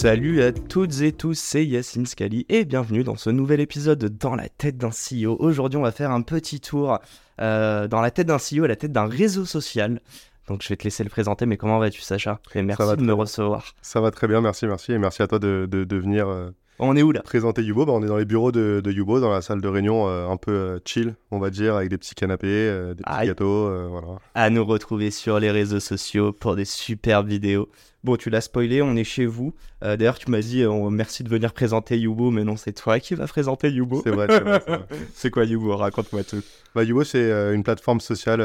Salut à toutes et tous, c'est Yacine Scali et bienvenue dans ce nouvel épisode de Dans la tête d'un CEO. Aujourd'hui, on va faire un petit tour euh, dans la tête d'un CEO et la tête d'un réseau social. Donc, je vais te laisser le présenter, mais comment vas-tu, Sacha? Et merci de me recevoir. Ça va très bien, merci, merci. Et merci à toi de, de, de venir euh, On est où là? Présenter Yubo. Bah, on est dans les bureaux de, de Yubo, dans la salle de réunion euh, un peu euh, chill, on va dire, avec des petits canapés, euh, des petits Aïe. gâteaux. voilà. À nous retrouver sur les réseaux sociaux pour des superbes vidéos. Bon, tu l'as spoilé, on est chez vous. D'ailleurs, tu m'as dit merci de venir présenter Yubo, mais non, c'est toi qui vas présenter Yubo. C'est vrai, c'est quoi Yubo? Raconte-moi tout. Bah, Yubo, c'est une plateforme sociale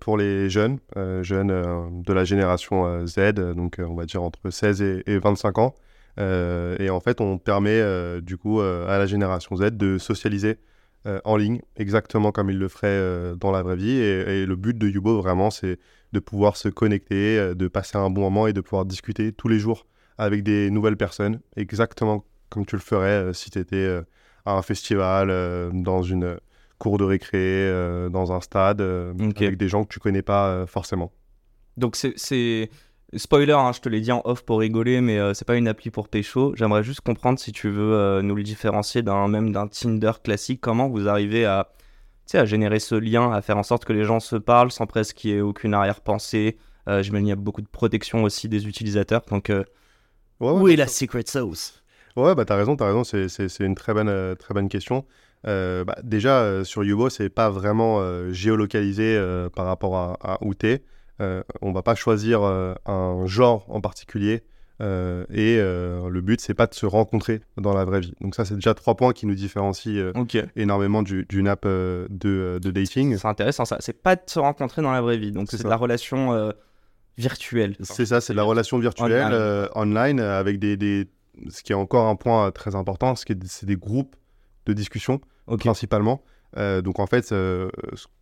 pour les jeunes, jeunes de la génération Z, donc on va dire entre 16 et, et 25 ans. Euh, et en fait, on permet euh, du coup euh, à la génération Z de socialiser en ligne, exactement comme ils le feraient dans la vraie vie. Et, et le but de Yubo, vraiment, c'est de pouvoir se connecter, de passer un bon moment et de pouvoir discuter tous les jours avec des nouvelles personnes, exactement comme tu le ferais euh, si tu étais à un festival, euh, dans une cour de récré, dans un stade, euh, Ok. avec des gens que tu connais pas forcément. Donc c'est spoiler, hein, je te l'ai dit en off pour rigoler, mais euh, c'est pas une appli pour pécho. J'aimerais juste comprendre si tu veux euh, nous le différencier d'un même d'un Tinder classique. Comment vous arrivez à tu sais, à générer ce lien, à faire en sorte que les gens se parlent sans presque qu'il y ait aucune arrière-pensée? Euh, J'imagine qu'il y a beaucoup de protection aussi des utilisateurs. Donc euh, Ouais, ouais, où est la secret sauce? Ouais, bah t'as raison, t'as raison, c'est, une très bonne, euh, très bonne question. Euh, bah, déjà, euh, sur Yubo, c'est pas vraiment euh, géolocalisé euh, par rapport à, à où t'es. Euh, on va pas choisir euh, un genre en particulier. euh, et euh, le but, c'est pas de se rencontrer dans la vraie vie. Donc ça, c'est déjà trois points qui nous différencient énormément du, d'une app de, de dating. C'est intéressant ça. C'est pas de se rencontrer dans la vraie vie. Donc C'est de la relation virtuelle. C'est ça, c'est de la relation virtuelle Online. online avec des, des- ce qui est encore un point très important, ce qui est- c'est des groupes de discussion principalement. Donc en fait, ce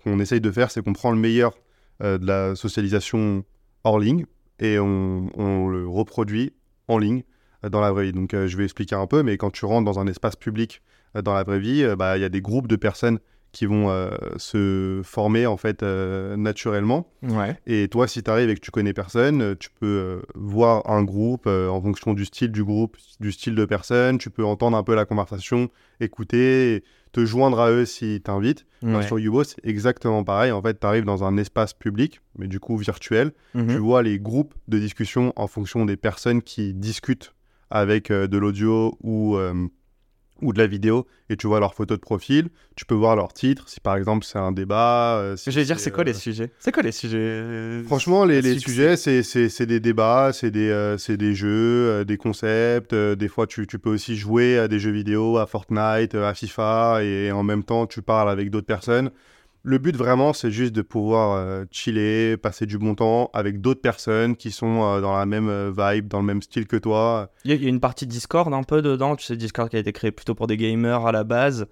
qu'on essaye de faire, c'est qu'on prend le meilleur de la socialisation hors ligne et on, on le reproduit en ligne euh, dans la vraie vie. Donc euh, je vais expliquer un peu, mais quand tu rentres dans un espace public euh, dans la vraie vie, euh, bah, il y a des groupes de personnes qui vont euh, se former en fait euh, naturellement. Ouais. Et toi, si tu arrives et que tu connais personne, euh, tu peux euh, voir un groupe euh, en fonction du style du groupe, du style de personne. Tu peux entendre un peu la conversation, écouter, et te joindre à eux s'ils t'invitent. Sur Yubo, c'est exactement pareil. En fait, tu arrives dans un espace public, mais du coup virtuel. Mhm. Tu vois les groupes de discussion en fonction des personnes qui discutent avec euh, de l'audio ou, euh, ou de la vidéo. Et tu vois leurs photos de profil. Tu peux voir leurs titres. Si par exemple c'est un débat. euh, si Je vais dire, c'est quoi euh, les sujets? C'est quoi les sujets euh, Franchement, les, sujets, c'est- des débats, c'est des, euh, des jeux, euh, des concepts. euh, des fois, tu, tu peux aussi jouer à des jeux vidéo, à Fortnite, euh, à FIFA, et en même temps, tu parles avec d'autres personnes. Le but, vraiment, c'est juste de pouvoir euh, chiller, passer du bon temps avec d'autres personnes qui sont euh, dans la même euh, vibe, dans le même style que toi. Il y, y a une partie Discord un peu dedans. Tu sais, Discord qui a été créé plutôt pour des gamers à la base.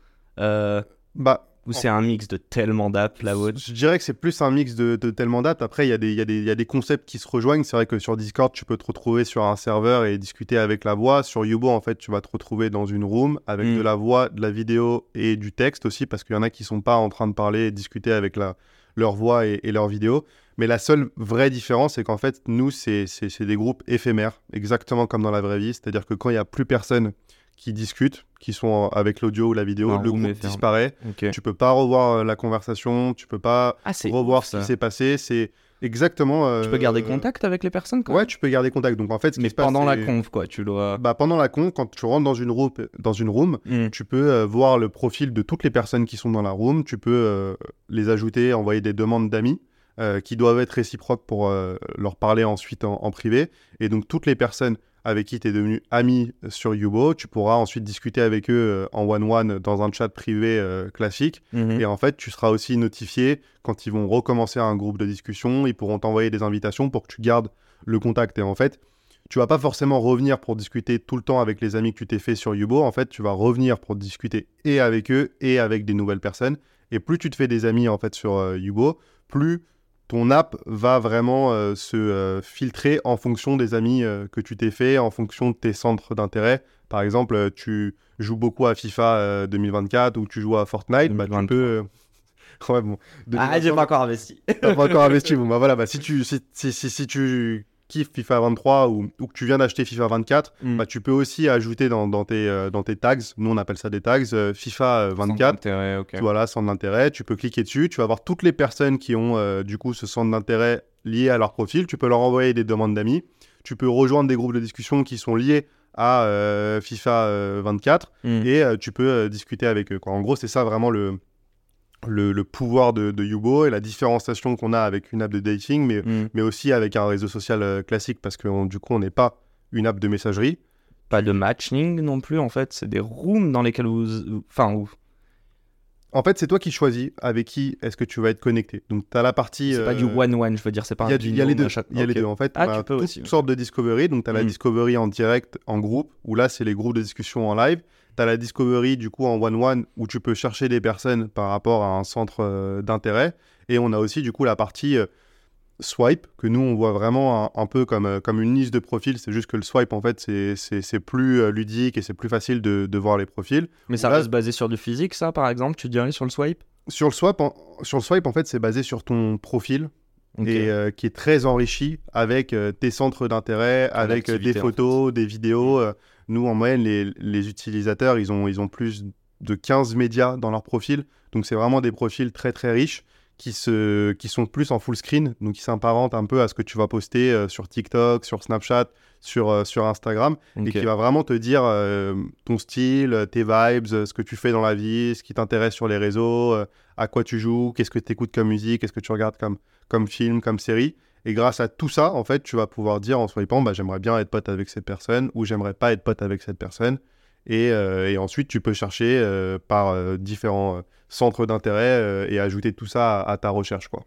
Bah, ou c'est un mix de tellement d'apps là-haut. Je dirais que c'est plus un mix de, de tellement d'apps. Après, il y, a des- y, y a concepts qui se rejoignent. C'est vrai que sur Discord, tu peux te retrouver sur un serveur et discuter avec la voix. Sur Yubo, en fait, tu vas te retrouver dans une room avec Mm. de la voix, de la vidéo et du texte aussi, parce qu'il y en a qui sont pas en train de parler et discuter avec la, leur voix et, et leur vidéo. Mais la seule vraie différence, c'est qu'en fait, nous, c'est des groupes éphémères, exactement comme dans la vraie vie. C'est-à-dire que quand il y a plus personne qui discute, qui sont avec l'audio ou la vidéo, le groupe disparaît. Ok. Tu peux pas revoir euh, la conversation, tu peux pas Ah, revoir ce qui s'est passé. C'est exactement. euh, Tu peux garder contact avec les personnes quand Ouais, tu peux garder contact. Donc en fait, ce qui Mais se passe, pendant la conf, quoi. Tu dois. Bah, pendant la con, quand tu rentres dans une room, dans une room Hmm. tu peux euh, voir le profil de toutes les personnes qui sont dans la room. Tu peux euh, les ajouter, envoyer des demandes d'amis euh, qui doivent être réciproques pour euh, leur parler ensuite en, en privé. Et donc toutes les personnes avec qui tu es devenu ami sur Yubo, tu pourras ensuite discuter avec eux euh, en one-one dans un chat privé euh, classique. Mhm. Et en fait, tu seras aussi notifié quand ils vont recommencer un groupe de discussion. Ils pourront t'envoyer des invitations pour que tu gardes le contact. Et en fait, tu vas pas forcément revenir pour discuter tout le temps avec les amis que tu t'es fait sur Yubo. En fait, tu vas revenir pour discuter et avec eux et avec des nouvelles personnes. Et plus tu te fais des amis en fait sur euh, Yubo, plus ton app va vraiment euh, se euh, filtrer en fonction des amis que tu t'es fait, en fonction de tes centres d'intérêt. Par exemple, tu joues beaucoup à FIFA 2024 ou tu joues à Fortnite, bah, tu peux. ouais, bon. Ah, j'ai pas encore investi. pas encore investi. Bon, bah voilà, bah, si, tu, si, si, si tu kiffes FIFA 23 ou, ou que tu viens d'acheter FIFA 24, mm. bah, tu peux aussi ajouter dans, dans, tes, euh, dans tes tags, nous on appelle ça des tags, euh, FIFA 24. Euh, sans Voilà, centre d'intérêt. Tu peux cliquer dessus, tu vas voir toutes les personnes qui ont du coup ce centre d'intérêt lié à leur profil. Tu peux leur envoyer des demandes d'amis. Tu peux rejoindre des groupes de discussion qui sont liés à FIFA 24 mm. et tu peux discuter avec eux. Quoi. En gros, c'est ça vraiment le, le, pouvoir de, de Yubo et la différenciation qu'on a avec une app de dating, mais, mm. mais aussi avec un réseau social euh, classique, parce que du coup, on n'est pas une app de messagerie. Pas de matching non plus, en fait. C'est des rooms dans lesquels vous. Enfin, où... En fait, c'est toi qui choisis avec qui est-ce que tu vas être connecté. Donc, tu as la partie. C'est pas du euh, one-one, je veux dire, c'est pas Il y, a les deux. Il y a les deux, en fait. Ah, tu peux toutes aussi. sortes de discovery. Donc, tu as la mm. discovery en direct, en groupe, où là, c'est les groupes de discussion en live tu as la Discovery du coup en one-one où tu peux chercher des personnes par rapport à un centre euh, d'intérêt. Et on a aussi du coup la partie euh, swipe que nous on voit vraiment un, peu comme, euh, comme une liste de profils. C'est juste que le swipe en fait c'est plus ludique et c'est plus facile de, de, voir les profils. Mais ça reste basé sur du physique ça par exemple, tu dirais sur le swipe? Sur le, swipe, en, sur le swipe, en fait, c'est basé sur ton profil et qui est très enrichi avec tes centres d'intérêt, avec des photos, des vidéos. Nous, en moyenne, les, utilisateurs, ils ont, ils ont plus de 15 médias dans leur profil. Donc, c'est vraiment des profils très, très riches qui, se, qui sont plus en full screen, donc qui s'apparentent un peu à ce que tu vas poster euh, sur TikTok, sur Snapchat, sur, euh, sur Instagram, et qui va vraiment te dire euh, ton style, tes vibes, ce que tu fais dans la vie, ce qui t'intéresse sur les réseaux, à quoi tu joues, qu'est-ce que tu écoutes comme musique, qu'est-ce que tu regardes comme, comme film, comme série. Et grâce à tout ça, en fait, tu vas pouvoir dire en swipant, bah, j'aimerais bien être pote avec cette personne ou j'aimerais pas être pote avec cette personne. Et, euh, ensuite, tu peux chercher euh, par euh, différents centres d'intérêt et ajouter tout ça à, ta recherche. Quoi.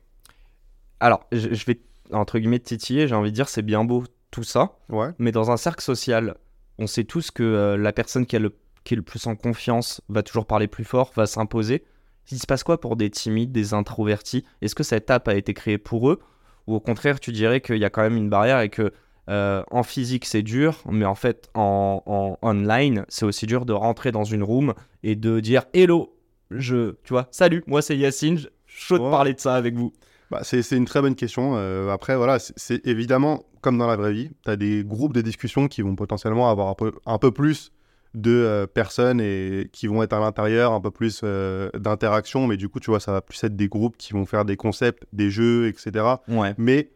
Alors, je, vais, entre guillemets, titiller, j'ai envie de dire, c'est bien beau tout ça. Ouais. Mais dans un cercle social, on sait tous que la personne qui, le, qui est le plus en confiance va toujours parler plus fort, va s'imposer. Il se passe quoi pour des timides, des introvertis? Est-ce que cette app a été créée pour eux? Ou au contraire tu dirais qu'il y a quand même une barrière et que euh, en physique c'est dur, mais en fait en, online c'est aussi dur de rentrer dans une room et de dire hello, je, tu vois, salut, moi c'est Yacine, chaud de parler de ça avec vous. Bah, c'est une très bonne question. Euh, après, voilà, c'est évidemment comme dans la vraie vie, tu as des groupes de discussion qui vont potentiellement avoir un peu, un peu plus de euh, personnes et qui vont être à l'intérieur, un peu plus euh, d'interaction, mais du coup, tu vois, ça va plus être des groupes qui vont faire des concepts, des jeux, etc. Ouais. Mais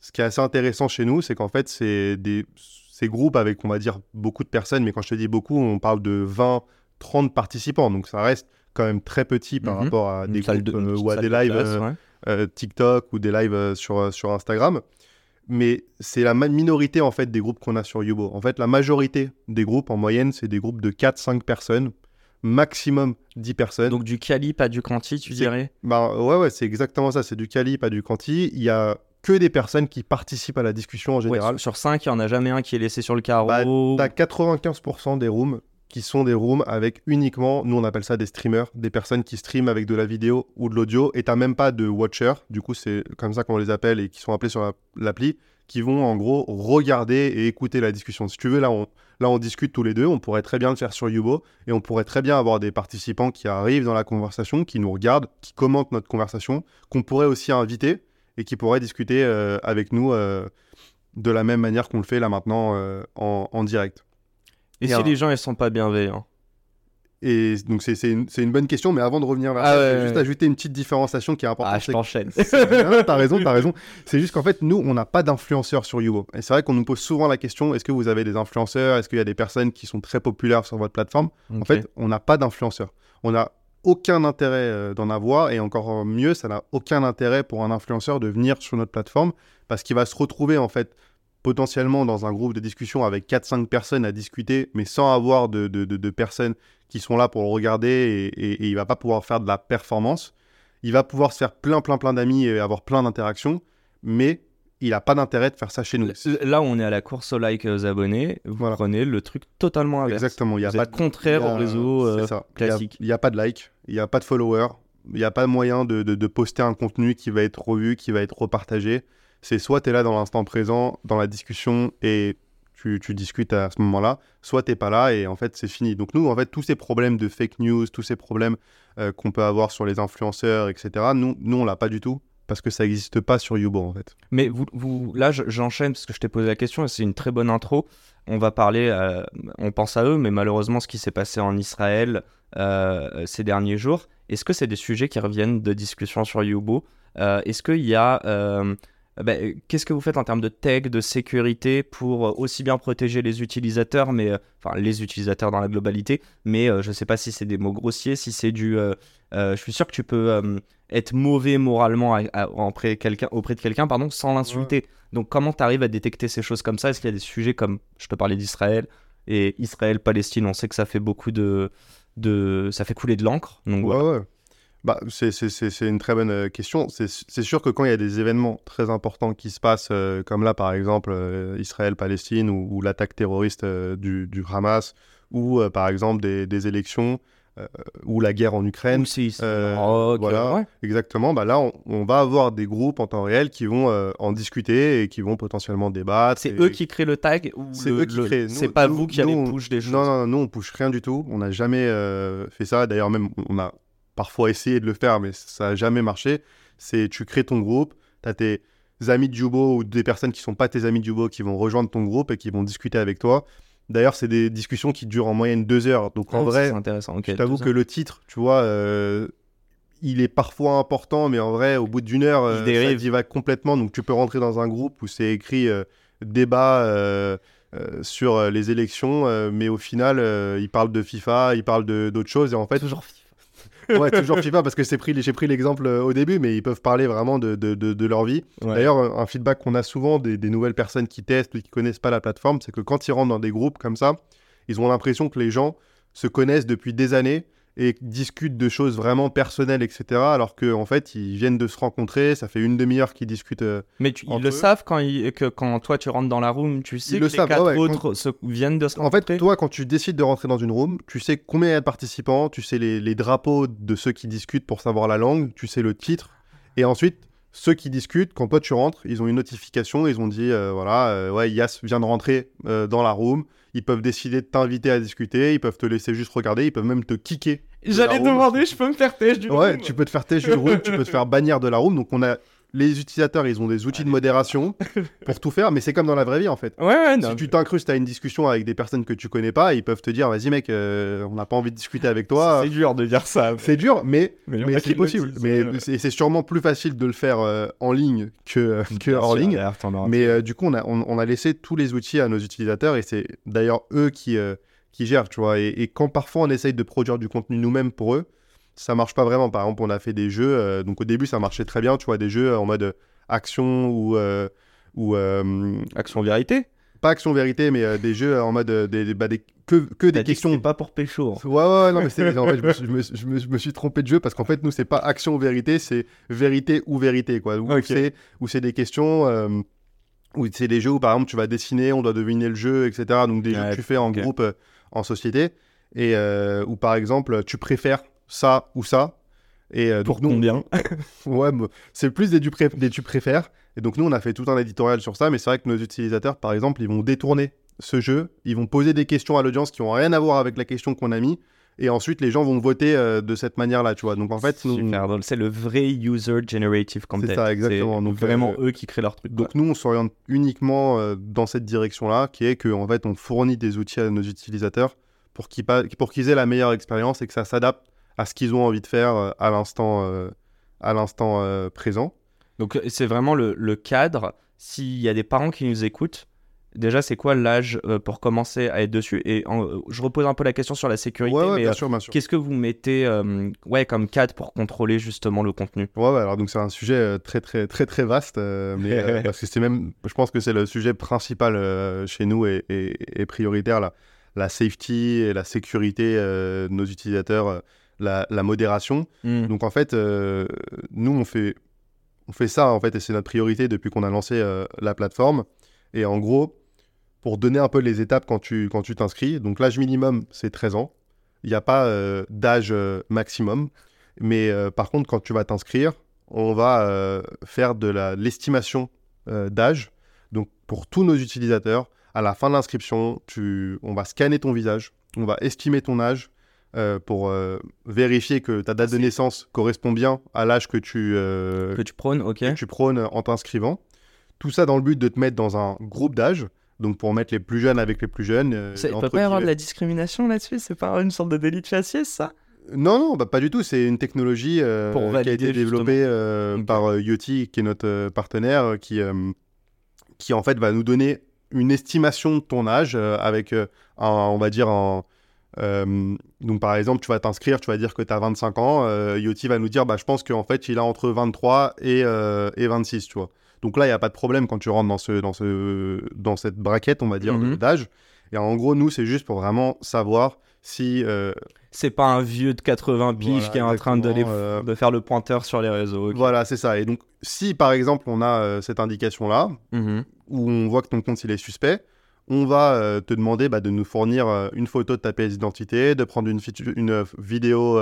ce qui est assez intéressant chez nous, c'est qu'en fait, c'est des ces groupes avec, on va dire, beaucoup de personnes, mais quand je te dis beaucoup, on parle de 20, 30 participants, donc ça reste quand même très petit par mhm. rapport à des groupes euh, ou à des lives TikTok ou des lives sur, sur Instagram mais c'est la minorité en fait des groupes qu'on a sur Yubo. En fait, la majorité des groupes en moyenne, c'est des groupes de 4-5 personnes, maximum 10 personnes. Donc du quali, pas du quanti, tu dirais? Bah ouais, ouais, c'est exactement ça, c'est du quali, pas du quanti. Il y a que des personnes qui participent à la discussion en général. sur 5, il n'y en a jamais un qui est laissé sur le carreau. Bah, t'as 95% des rooms qui sont des rooms avec uniquement, nous on appelle ça des streamers, des personnes qui streament avec de la vidéo ou de l'audio, et t'as même pas de watcher, du coup c'est comme ça qu'on les appelle et qui sont appelés sur l'appli, qui vont en gros regarder et écouter la discussion. Si tu veux, là on, là on discute tous les deux, on pourrait très bien le faire sur Yubo, et on pourrait très bien avoir des participants qui arrivent dans la conversation, qui nous regardent, qui commentent notre conversation, qu'on pourrait aussi inviter, et qui pourraient discuter euh, avec nous euh, de la même manière qu'on le fait là maintenant euh, en, en direct. Et, si les gens ils sont pas bienveillants? Et donc c'est une, une, bonne question, mais avant de revenir vers ah ça, je vais juste ajouter une petite différenciation qui est importante. Ah, je t'enchaîne. t'as raison, t'as raison. C'est juste qu'en fait, nous, on n'a pas d'influenceurs sur Yubo. Et c'est vrai qu'on nous pose souvent la question, est-ce que vous avez des influenceurs? Est-ce qu'il y a des personnes qui sont très populaires sur votre plateforme? En fait, on n'a pas d'influenceurs. On n'a aucun intérêt euh, d'en avoir, et encore mieux, ça n'a aucun intérêt pour un influenceur de venir sur notre plateforme, parce qu'il va se retrouver en fait potentiellement dans un groupe de discussion avec 4-5 personnes à discuter, mais sans avoir de, de, personnes qui sont là pour le regarder et, et, il va pas pouvoir faire de la performance. Il va pouvoir se faire plein, plein, plein d'amis et avoir plein d'interactions, mais il n'a pas d'intérêt de faire ça chez nous. Là, on est à la course au like aux abonnés. Vous Voilà. prenez le truc totalement inverse. Exactement. Il y a Vous pas êtes de- contraire au réseau euh, c'est ça. Il y a- classique. Il n'y a, pas de like, il n'y a pas de follower, il n'y a pas moyen de, de- de poster un contenu qui va être revu, qui va être repartagé. C'est soit tu es là dans l'instant présent, dans la discussion, et tu, discutes à ce moment-là, soit tu pas là, et en fait, c'est fini. Donc nous, en fait, tous ces problèmes de fake news, tous ces problèmes euh, qu'on peut avoir sur les influenceurs, etc., nous, nous on l'a pas du tout, parce que ça n'existe pas sur Yubo, en fait. Mais vous, vous, là, je- j'enchaîne parce que je t'ai posé la question et c'est une très bonne intro. On va parler, euh, on pense à eux, mais malheureusement, ce qui s'est passé en Israël euh, ces derniers jours, est-ce que c'est des sujets qui reviennent de discussion sur Euh, Est-ce qu'il y a. euh, ben, Qu'est-ce que vous faites en termes de tech, de sécurité pour euh, aussi bien protéger les utilisateurs, mais euh, enfin les utilisateurs dans la globalité, mais euh, je ne sais pas si c'est des mots grossiers, si c'est du. euh, euh, je suis sûr que tu peux euh, être mauvais moralement à- à- auprès, quelqu'un- auprès de quelqu'un pardon, sans l'insulter. Donc comment tu arrives à détecter ces choses comme ça? Est-ce qu'il y a des sujets comme, je te parlais d'Israël, et Israël-Palestine, on sait que ça fait beaucoup de... de ça fait couler de l'encre. Donc voilà. Ouais, ouais. Bah, c'est, une très bonne euh, question. C'est, sûr que quand il y a des événements très importants qui se passent, euh, comme là par exemple euh, Israël-Palestine ou, ou l'attaque terroriste euh, du, du Hamas, ou par exemple des, des élections, ou la guerre en Ukraine, Ou Maroc, voilà. ouais. exactement, bah là on, on va avoir des groupes en temps réel qui vont en discuter et qui vont potentiellement débattre. C'est et- eux qui créent le tag ou C'est eux qui le- créent. C'est pas nous- vous qui allez nous, on- push des choses. Non, non, non, nous on push rien du tout. On n'a jamais fait ça. D'ailleurs, même on a parfois essayé de le faire, mais ça n'a jamais marché. C'est tu crées ton groupe, tu as tes amis de Jubo ou des personnes qui sont pas tes amis de Jubo qui vont rejoindre ton groupe et qui vont discuter avec toi. D'ailleurs, c'est des discussions qui durent en moyenne deux heures. Donc en Ah, vrai, c'est intéressant. je t'avoue que le titre, tu vois, euh, il est parfois important, mais en vrai, au bout d'une heure, Il euh, ça dérive. divague complètement. Donc tu peux rentrer dans un groupe où c'est écrit euh, débat euh, sur euh, les élections, euh, mais au final, il parle de FIFA, il parle d'autres choses. Et en fait, Toujours ouais, toujours FIFA, parce que pris, j'ai pris l'exemple euh, au début, mais ils peuvent parler vraiment de, de- de- de leur vie. Ouais. D'ailleurs, un un feedback qu'on a souvent des, des nouvelles personnes qui testent ou qui connaissent pas la plateforme, c'est que quand ils rentrent dans des groupes comme ça, ils ont l'impression que les gens se connaissent depuis des années et discutent de choses vraiment personnelles, etc. Alors qu'en en fait, ils viennent de se rencontrer, ça fait une demi-heure qu'ils discutent. euh, Mais tu- ils le eux. savent quand, ils- que, quand toi tu rentres dans la room, tu sais Ils que le les savent, quatre ouais, ouais, autres se viennent de se En fait, rencontrer. toi, quand tu décides de rentrer dans une room, tu sais combien il y a de participants, tu sais les, les drapeaux de ceux qui discutent pour savoir la langue, tu sais le titre. Et ensuite, ceux qui discutent, quand toi tu rentres, ils ont une notification, ils ont dit, euh, voilà, euh, ouais, Yas vient de rentrer euh, dans la room. Ils peuvent décider de t'inviter à discuter, ils peuvent te laisser juste regarder, ils peuvent même te kicker. de J'allais room. demander, je peux me faire têche du Ouais, room tu peux te faire têche du room, tu peux te faire bannir de la room. Donc on a les utilisateurs, ils ont des outils de modération pour tout faire, mais c'est comme dans la vraie vie en fait. Ouais, ouais, non. Si tu t'incrustes à une discussion avec des personnes que tu connais pas, ils peuvent te dire vas-y mec, euh, on n'a pas envie de discuter avec toi. C'est dur de dire ça. C'est dur, mais, Mais c'est le possible. Mais euh. c'est sûrement plus facile de le faire euh, en ligne que, que Bien hors sûr, ligne. Mais euh, du coup, on a, on, on a laissé tous les outils à nos utilisateurs et c'est d'ailleurs eux qui, euh, qui gèrent, tu vois. Et, et quand parfois on essaye de produire du contenu nous-mêmes pour eux, ça marche pas vraiment. Par exemple, on a fait des jeux, euh, donc au début ça marchait très bien, tu vois, des jeux en mode euh, action ou, euh, ou euh, Action vérité pas action vérité, mais euh, des jeux en mode euh, des, des- bah, des- que, que des que questions. pas pour pécho. hein. Ouais, ouais, ouais, non, mais c'est, en fait, je me, suis- je, me, suis- je me- je me suis trompé de jeu parce qu'en fait, nous, c'est pas action ou vérité, c'est vérité ou vérité, quoi. Où Ok. c'est, des questions, euh, où c'est des jeux où, par exemple, tu vas dessiner, on doit deviner le jeu, etc. Donc, des jeux que tu fais en groupe, euh, en société. Et euh, où, par exemple, tu préfères ça ou ça. Et euh, Pour nous, combien Ouais, c'est plus des tu, pré- des tu préfères. Et donc, nous, on a fait tout un éditorial sur ça. Mais c'est vrai que nos utilisateurs, par exemple, ils vont détourner ce jeu. Ils vont poser des questions à l'audience qui n'ont rien à voir avec la question qu'on a mis. Et ensuite, les gens vont voter euh, de cette manière-là, tu vois. Donc, en fait, nous. C'est le vrai user generative content. C'est ça, exactement. C'est Donc, vraiment euh, eux qui créent leur truc. donc nous, on s'oriente uniquement euh, dans cette direction-là, qui est qu'en fait, on fournit des outils à nos utilisateurs pour qu'ils, pa- pour qu'ils aient la meilleure expérience et que ça s'adapte à ce qu'ils ont envie de faire euh, à l'instant, euh, à l'instant euh, présent. Donc c'est vraiment le, le cadre. S'il y a des parents qui nous écoutent, déjà c'est quoi l'âge pour commencer à être dessus? Et en- je repose un peu la question sur la sécurité, Ouais, ouais, mais euh, qu'est-ce que vous mettez euh, ouais, comme cadre pour contrôler justement le contenu? Ouais, ouais, alors donc c'est un sujet très très très très vaste, euh, mais parce que c'est même, je pense que c'est le sujet principal chez nous et, et- et prioritaire la, la safety et la sécurité de nos utilisateurs, la, la modération. Hmm. Donc en fait, euh, nous on fait on fait ça en fait et c'est notre priorité depuis qu'on a lancé euh, la plateforme. Et en gros, pour donner un peu les étapes quand tu quand tu t'inscris, donc l'âge minimum c'est 13 ans. Il n'y a pas euh, d'âge maximum, mais par contre quand tu vas t'inscrire, on va faire de l'estimation d'âge. Donc pour tous nos utilisateurs, à la fin de l'inscription, on va scanner ton visage, on va estimer ton âge. Euh, pour euh, vérifier que ta date de naissance correspond bien à l'âge que tu, euh, Que tu prônes, ok. que tu prônes en t'inscrivant. Tout ça dans le but de te mettre dans un groupe d'âge, donc pour mettre les plus jeunes avec les plus jeunes. Ça- Il peut pas y avoir de la discrimination là-dessus C'est pas une sorte de délit de faciès, ça? Non, non, bah, pas du tout. C'est une technologie euh, qui a été développée euh, par euh, Yoti, qui est notre partenaire, qui, qui en fait va nous donner une estimation de ton âge avec, un, on va dire, un, euh, donc par exemple, tu vas t'inscrire, tu vas dire que tu as 25 ans, euh, Yoti va nous dire, bah, je pense qu'en fait, il a entre 23 et, euh, et 26, tu vois. Donc là, il n'y a pas de problème quand tu rentres dans, ce, dans, ce, dans cette braquette, on va dire, Mhm. d'âge. Et en gros, nous, c'est juste pour vraiment savoir si C'est pas un vieux de 80 piges Voilà, qui est en train de, faire le pointeur sur les réseaux. Voilà, c'est ça. Et donc, si par exemple on a cette indication-là, Mhm. où on voit que ton compte il est suspect, on va euh, te demander bah, de nous fournir euh, une photo de ta pièce d'identité, de prendre une, euh, vidéo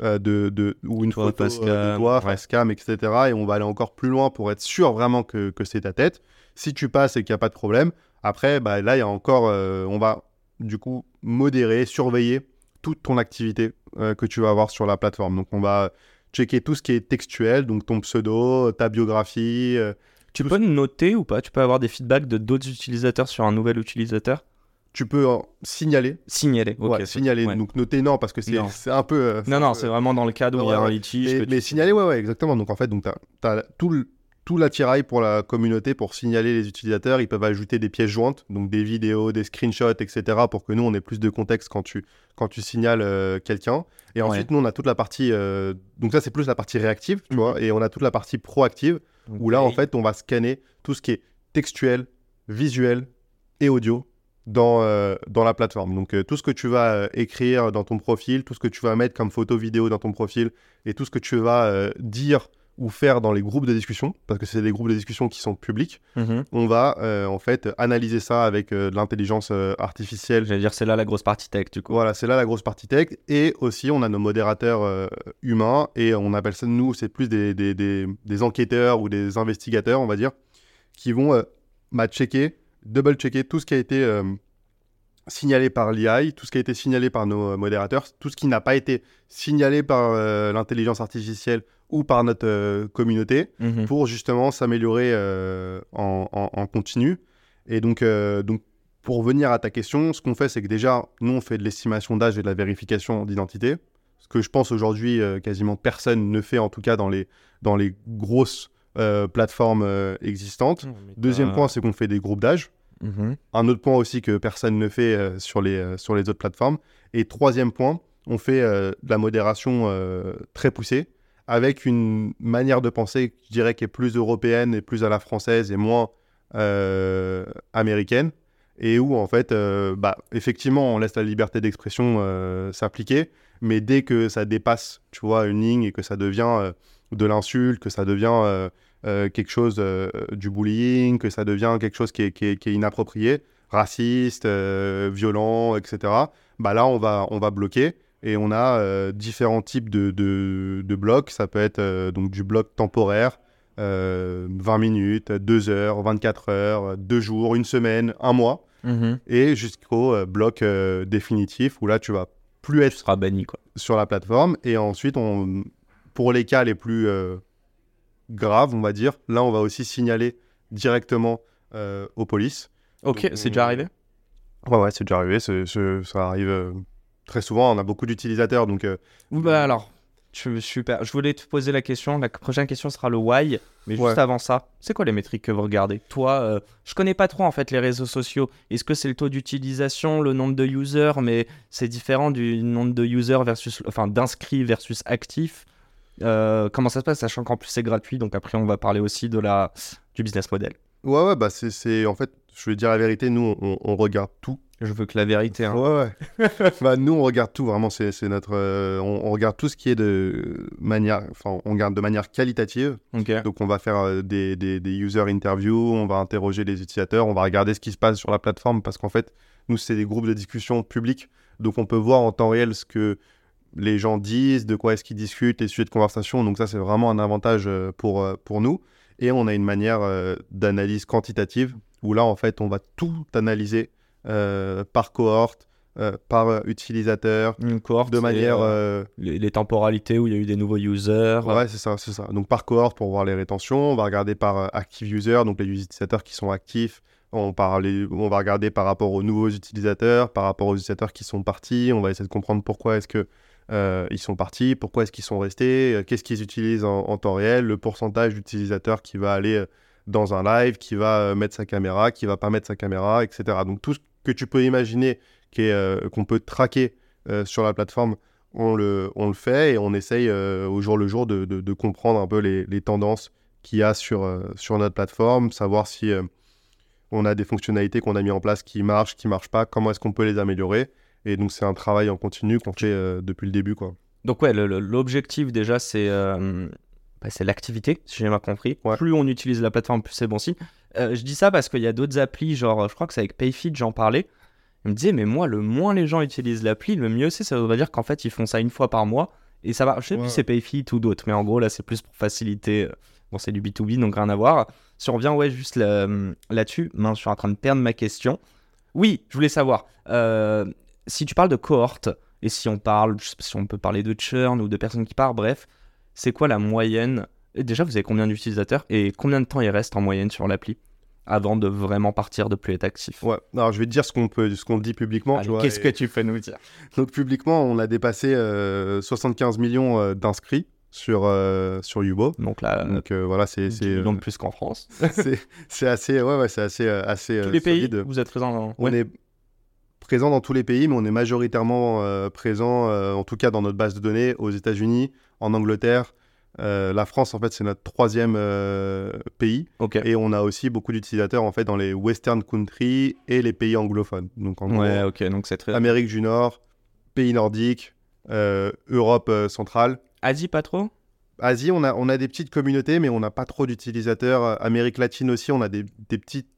de, de- ou une Toi, photo euh, de toi, ouais. etc. Et on va aller encore plus loin pour être sûr vraiment que, que c'est ta tête. Si tu passes et qu'il n'y a pas de problème, après, bah, là, il y a encore, euh, on va du coup modérer, surveiller toute ton activité euh, que tu vas avoir sur la plateforme. Donc, on va checker tout ce qui est textuel, donc ton pseudo, ta biographie. euh, Tu tout peux noter ou pas? Tu peux avoir des feedbacks de d'autres utilisateurs sur un nouvel utilisateur? Tu peux euh, signaler. Signaler. ok, ouais, signaler. ouais. Donc, noter, non, parce que c'est un peu. euh, Non, non, c'est vraiment dans le cadre où il y a un litige. Mais, tu- signaler, ouais, ouais, exactement. Donc en fait, donc tu as, tout, le- tout l'attirail pour la communauté pour signaler les utilisateurs. Ils peuvent ajouter des pièces jointes, donc des vidéos, des screenshots, etc. pour que nous, on ait plus de contexte quand tu, quand tu signales euh, quelqu'un. Et ensuite, nous, on a toute la partie. euh, donc ça, c'est plus la partie réactive, tu Mhm. vois. Et on a toute la partie proactive où là, en fait, on va scanner tout ce qui est textuel, visuel et audio dans, euh, dans la plateforme. Donc, euh, tout ce que tu vas euh, écrire dans ton profil, tout ce que tu vas mettre comme photo, vidéo dans ton profil et tout ce que tu vas dire ou faire dans les groupes de discussion, parce que c'est des groupes de discussion qui sont publics, Mhm. on va euh, en fait analyser ça avec euh, de l'intelligence euh, artificielle. J'allais dire, c'est là la grosse partie tech, du coup. Voilà, c'est là la grosse partie tech. Et aussi, on a nos modérateurs humains et on appelle ça, nous, c'est plus des, des, des- des enquêteurs ou des investigateurs, on va dire, qui vont bah, checker, double-checker tout ce qui a été signalé par l'IA, tout ce qui a été signalé par nos euh, modérateurs, tout ce qui n'a pas été signalé par euh, l'intelligence artificielle ou par notre euh, communauté Mhm. pour justement s'améliorer euh, en, en- en continu. Et donc, donc, pour venir à ta question, ce qu'on fait, c'est que déjà, nous, on fait de l'estimation d'âge et de la vérification d'identité. Ce que je pense aujourd'hui, quasiment personne ne fait, en tout cas dans les, dans les grosses plateformes existantes. Deuxième point, c'est qu'on fait des groupes d'âge. Mhm. Un autre point aussi que personne ne fait euh, sur, les, euh, sur les autres plateformes. Et troisième point, on fait euh, de la modération très poussée avec une manière de penser, je dirais, qui est plus européenne et plus à la française et moins américaine. Et où, en fait, bah, effectivement, on laisse la liberté d'expression s'appliquer, mais dès que ça dépasse, tu vois, une ligne et que ça devient de l'insulte, que ça devient euh, quelque chose euh, du bullying, que ça devient quelque chose qui est, qui est- qui est inapproprié, raciste, euh, violent, etc. Bah là, on va, on va bloquer et on a différents types de, de, de blocs. Ça peut être donc du bloc temporaire, euh, 20 minutes, 2 heures, 24 heures, 2 jours, une semaine, un mois, Mhm. et jusqu'au euh, bloc euh, définitif où là, tu vas plus Tu être seras banni, quoi. sur la plateforme. Et ensuite, on, pour les cas les plus euh, graves, on va dire, là, on va aussi signaler directement euh, aux polices. Ok, c'est on- déjà arrivé? Ouais, ouais, c'est déjà arrivé. c'est- c'est- ça arrive euh, très souvent. On a beaucoup d'utilisateurs. Donc, euh, Bah alors, tu- super. Je voulais te poser la question. La prochaine question sera le why. Mais juste avant ça, c'est quoi les métriques que vous regardez? Toi, euh, je connais pas trop en fait les réseaux sociaux. Est-ce que c'est le taux d'utilisation, le nombre de users, mais c'est différent du nombre de users versus, enfin d'inscrits versus actifs Euh, Comment ça se passe, sachant qu'en plus c'est gratuit. Donc après, on va parler aussi de la du business model. ouais, ouais, bah, c'est- c'est en fait je veux dire la vérité, nous, on, on regarde tout. Je veux que la vérité. Hein. Ouais, ouais. bah, nous, on regarde tout, vraiment. C'est c'est notre. euh, on, on regarde tout ce qui est de manière. Enfin, on regarde de manière qualitative. Ok. Donc, on va faire euh, des, des, des user interviews, on va interroger les utilisateurs, on va regarder ce qui se passe sur la plateforme parce qu'en fait, nous, c'est des groupes de discussion publics. Donc, on peut voir en temps réel ce que les gens disent, de quoi est-ce qu'ils discutent, les sujets de conversation. Donc, ça, c'est vraiment un avantage euh, pour, euh, pour nous. Et on a une manière euh, d'analyse quantitative où là, en fait, on va tout analyser par cohorte, euh, par utilisateur, Une cohorte. de manière. euh, euh, les, les temporalités où il y a eu des nouveaux users. Ouais, c'est ça, c'est ça. Donc par cohorte pour voir les rétentions, on va regarder par active user, donc les utilisateurs qui sont actifs. On, parle, on va regarder par rapport aux nouveaux utilisateurs, par rapport aux utilisateurs qui sont partis. On va essayer de comprendre pourquoi est-ce que euh, ils sont partis, pourquoi est-ce qu'ils sont restés, euh, qu'est-ce qu'ils utilisent en, temps réel, le pourcentage d'utilisateurs qui va aller euh, dans un live, qui va mettre sa caméra, qui va pas mettre sa caméra, etc. Donc tout ce que tu peux imaginer qu'on peut traquer sur la plateforme, on le, on le fait et on essaye au jour le jour de, de- comprendre un peu les, tendances qu'il y a sur, sur notre plateforme, savoir si on a des fonctionnalités qu'on a mis en place qui marchent, qui marchent pas, comment est-ce qu'on peut les améliorer. Et donc c'est un travail en continu qu'on fait euh, depuis le début. Quoi. Donc ouais, l'objectif déjà c'est euh, bah, l'activité, si j'ai bien compris. Ouais. Plus on utilise la plateforme, plus c'est bon signe. Euh, je dis ça parce qu'il y a d'autres applis, genre je crois que c'est avec Payfit, j'en parlais. Il me disait mais moi le moins les gens utilisent l'appli, le mieux c'est ça voudrait dire qu'en fait ils font ça une fois par mois et ça va. Je sais plus Ouais. si c'est Payfit ou d'autres, mais en gros là c'est plus pour faciliter. euh, Bon c'est du B2B donc rien à voir. Si on revient ouais juste là- là-dessus, mince je suis en train de perdre ma question. Oui, je voulais savoir. euh, si tu parles de cohorte, et si on parle, je sais pas si on peut parler de churn ou de personnes qui partent, bref, c'est quoi la moyenne? Déjà, vous avez combien d'utilisateurs et combien de temps il reste en moyenne sur l'appli avant de vraiment partir de plus être actif? Ouais. Alors je vais te dire ce qu'on peut, ce qu'on dit publiquement. Qu'est-ce et- que tu peux nous dire? Donc publiquement, on a dépassé euh, 75 millions euh, d'inscrits sur, euh, sur Yubo. Donc là, Donc euh, voilà, c'est 10 c'est millions de euh, plus qu'en France. c'est assez ouais ouais c'est assez euh, assez Tous euh, les pays, solide. vous êtes présents dans... On Ouais. est présent dans tous les pays, mais on est majoritairement euh, présent, euh, en tout cas dans notre base de données, aux États-Unis, en Angleterre. Euh, la France, en fait, c'est notre troisième pays. Ok. Et on a aussi beaucoup d'utilisateurs, en fait, dans les Western countries et les pays anglophones. Donc, en Ouais, gros, ok, donc très... Amérique du Nord, pays nordiques, Europe centrale. Asie, pas trop? Asie, on a, on a des petites communautés, mais on n'a pas trop d'utilisateurs. Amérique latine aussi, on a des, des petites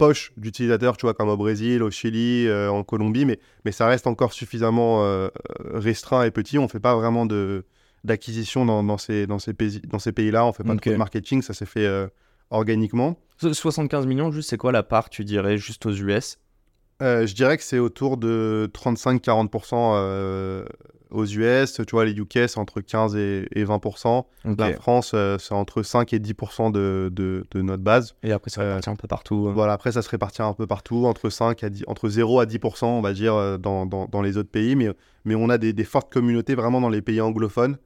poches d'utilisateurs, tu vois, comme au Brésil, au Chili, euh, en Colombie, mais, mais ça reste encore suffisamment euh, restreint et petit. On ne fait pas vraiment de d'acquisition dans, dans ces, dans ces pays, dans ces pays-là. On fait pas de marketing, ça s'est fait euh, organiquement. So- 75 millions, juste c'est quoi la part, tu dirais, juste aux US Euh, je dirais que c'est autour de 35-40% euh, aux US. Tu vois, les UK, c'est entre 15 et, et 20%. Ok. La France, euh, c'est entre 5 et 10% de, de, de notre base. Et après, ça Euh, répartit un peu partout. euh. Voilà, après, ça se répartit un peu partout, entre, 5 à 10, entre 0 à 10%, on va dire, euh, dans, dans, dans les autres pays. Mais, mais on a des, des fortes communautés vraiment dans les pays anglophones.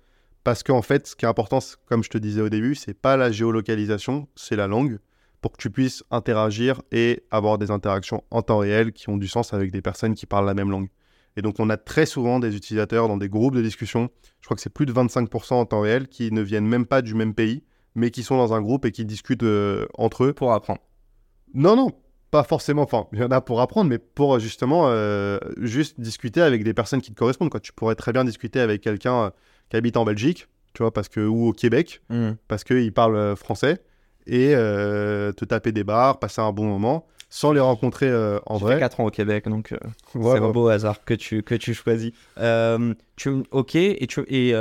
Parce qu'en fait, ce qui est important, comme je te disais au début, c'est pas la géolocalisation, c'est la langue. Pour que tu puisses interagir et avoir des interactions en temps réel qui ont du sens avec des personnes qui parlent la même langue. Et donc, on a très souvent des utilisateurs dans des groupes de discussion. Je crois que c'est plus de 25% en temps réel qui ne viennent même pas du même pays, mais qui sont dans un groupe et qui discutent euh, entre eux Pour apprendre. non, non, pas forcément. Enfin, il y en a pour apprendre, mais pour justement euh, juste discuter avec des personnes qui te correspondent. Quoi. Tu pourrais très bien discuter avec quelqu'un euh, qui habite en Belgique, tu vois, parce que, ou au Québec, Hmm. parce qu'il parle français, et euh, te taper des bars, passer un bon moment, sans les rencontrer euh, en J'ai fait vrai. 4 ans au Québec, donc euh, Ouais, c'est un beau hasard que tu, que tu choisis. Euh, tu, ok, et, tu, et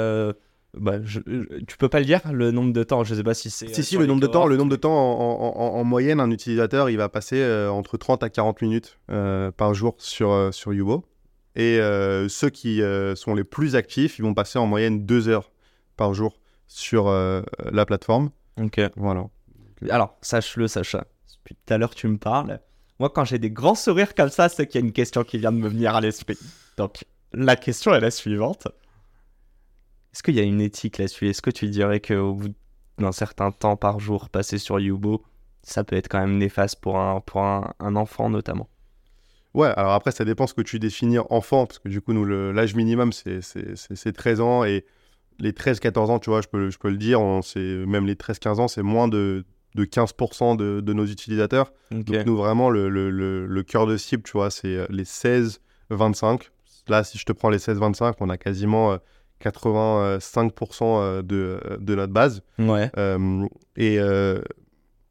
bah, je- tu peux pas le dire, le nombre de temps, je sais pas si c'est... Si, si, le nombre de temps, le nombre de temps en, en- en- en moyenne, un utilisateur, il va passer entre 30 à 40 minutes par jour sur, sur Yubo. Et ceux qui sont les plus actifs, ils vont passer en moyenne 2 heures par jour sur la plateforme. Ok. Voilà. Alors, sache-le, Sacha. Depuis tout à l'heure, tu me parles. Moi, quand j'ai des grands sourires comme ça, c'est qu'il y a une question qui vient de me venir à l'esprit. Donc, la question est la suivante. Est-ce qu'il y a une éthique là-dessus? Est-ce que tu dirais qu'au bout d'un certain temps par jour passé sur Yubo, ça peut être quand même néfaste pour un, pour un, un enfant notamment? Ouais, alors après, ça dépend ce que tu définis enfant, parce que du coup, nous, l'âge minimum, c'est- c'est c'est- c'est 13 ans, et les 13-14 ans, tu vois, je peux, je peux le dire, on- même les 13-15 ans, c'est moins de, de 15% de, de nos utilisateurs. Donc nous, vraiment, le, le, le, le cœur de cible, tu vois, c'est euh, les 16-25. Là, si je te prends les 16-25, on a quasiment euh, 85% euh, de, de notre base. Ouais. Euh, et euh,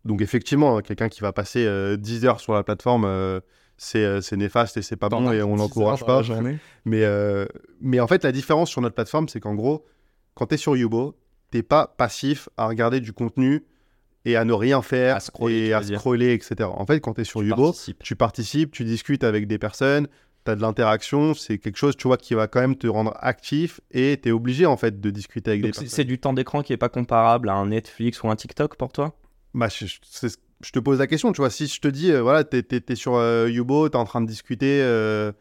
donc effectivement, quelqu'un qui va passer euh, 10 heures sur la plateforme, euh, c'est euh, c'est néfaste et c'est pas bon et on n'encourage pas. Mais, euh, mais en fait, la différence sur notre plateforme, c'est qu'en gros, quand tu es sur Yubo, t'es pas passif à regarder du contenu et à ne rien faire À scroller, et à dire. scroller, etc. En fait, quand tu es sur Tu participes. tu participes, tu discutes avec des personnes, tu as de l'interaction, c'est quelque chose, tu vois, qui va quand même te rendre actif et tu es obligé, en fait, de discuter avec Donc des personnes. c'est du temps d'écran qui est pas comparable à un Netflix ou un TikTok pour toi? Bah, je, je- c'est- je te pose la question, tu vois, si je te dis, euh, voilà, tu es, sur euh, Yubo, tu es en train de discuter euh,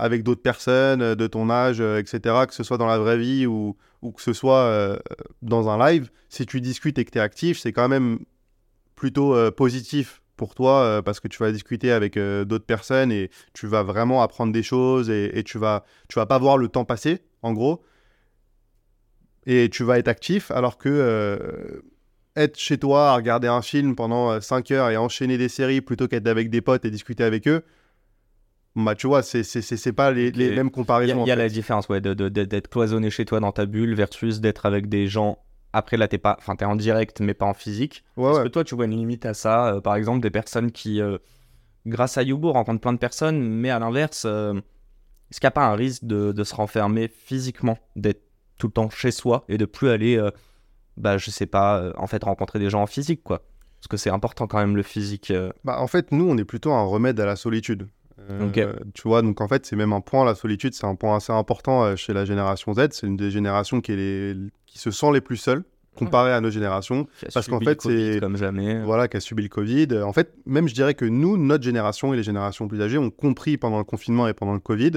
avec d'autres personnes euh, de ton âge, euh, etc., que ce soit dans la vraie vie ou, que ce soit euh, dans un live, si tu discutes et que tu es actif, c'est quand même plutôt positif pour toi parce que tu vas discuter avec d'autres personnes et tu vas vraiment apprendre des choses et, tu vas tu vas pas voir le temps passer en gros et tu vas être actif alors que être chez toi à regarder un film pendant 5 heures et enchaîner des séries plutôt qu'être avec des potes et discuter avec eux bah tu vois c'est c'est- c'est pas les, mêmes Il y a, comparaisons il y a la différence ouais, de- de- de- d'être cloisonné chez toi dans ta bulle versus d'être avec des gens. Après là, t'es pas, enfin t'es en direct mais pas en physique. ouais, ouais. que toi, tu vois une limite à ça euh, Par exemple, des personnes qui, euh, grâce à Yubo, rencontrent plein de personnes, mais à l'inverse, euh, est-ce qu'il n'y a pas un risque de, de se renfermer physiquement, d'être tout le temps chez soi et de plus aller, bah, je sais pas, en fait, rencontrer des gens en physique, quoi? Parce que c'est important quand même le physique. Bah, en fait, nous, on est plutôt un remède à la solitude. Euh. Tu vois, donc en fait, c'est même un point, la solitude, c'est un point assez important euh, chez la génération Z. C'est une des générations qui, est les- qui se sent les plus seules comparée à nos générations. Parce qu'en fait, c'est- comme jamais. Voilà, qui a subi le Covid. En fait, même je dirais que nous, notre génération et les générations plus âgées ont compris pendant le confinement et pendant le Covid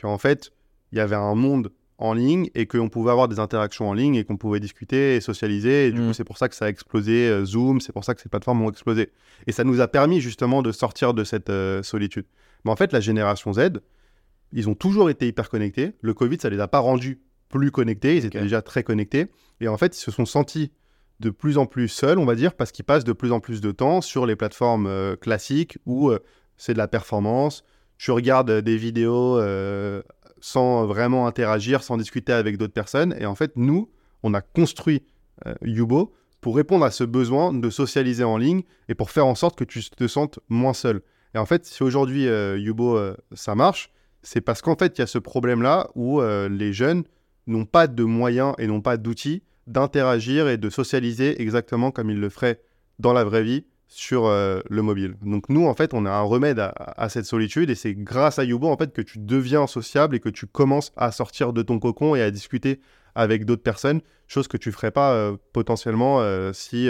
qu'en fait, il y avait un monde en ligne et qu'on pouvait avoir des interactions en ligne et qu'on pouvait discuter et socialiser. Et du Mm. coup, c'est pour ça que ça a explosé, euh, Zoom, c'est pour ça que ces plateformes ont explosé. Et ça nous a permis justement de sortir de cette euh, solitude. Mais en fait, la génération Z, ils ont toujours été hyper connectés. Le Covid, ça les a pas rendus plus connectés. Ils étaient déjà très connectés. Et en fait, ils se sont sentis de plus en plus seuls, on va dire, parce qu'ils passent de plus en plus de temps sur les plateformes euh, classiques où euh, c'est de la performance. Tu regardes euh, des vidéos euh, sans vraiment interagir, sans discuter avec d'autres personnes. Et en fait, nous, on a construit Yubo pour répondre à ce besoin de socialiser en ligne et pour faire en sorte que tu te sentes moins seul. Et en fait, si aujourd'hui euh, Yubo, euh, ça marche, c'est parce qu'en fait, il y a ce problème-là où euh, les jeunes n'ont pas de moyens et n'ont pas d'outils d'interagir et de socialiser exactement comme ils le feraient dans la vraie vie sur le mobile. Donc nous, en fait, on a un remède à, cette solitude et c'est grâce à Yubo, en fait, que tu deviens sociable et que tu commences à sortir de ton cocon et à discuter avec d'autres personnes, chose que tu ferais pas potentiellement si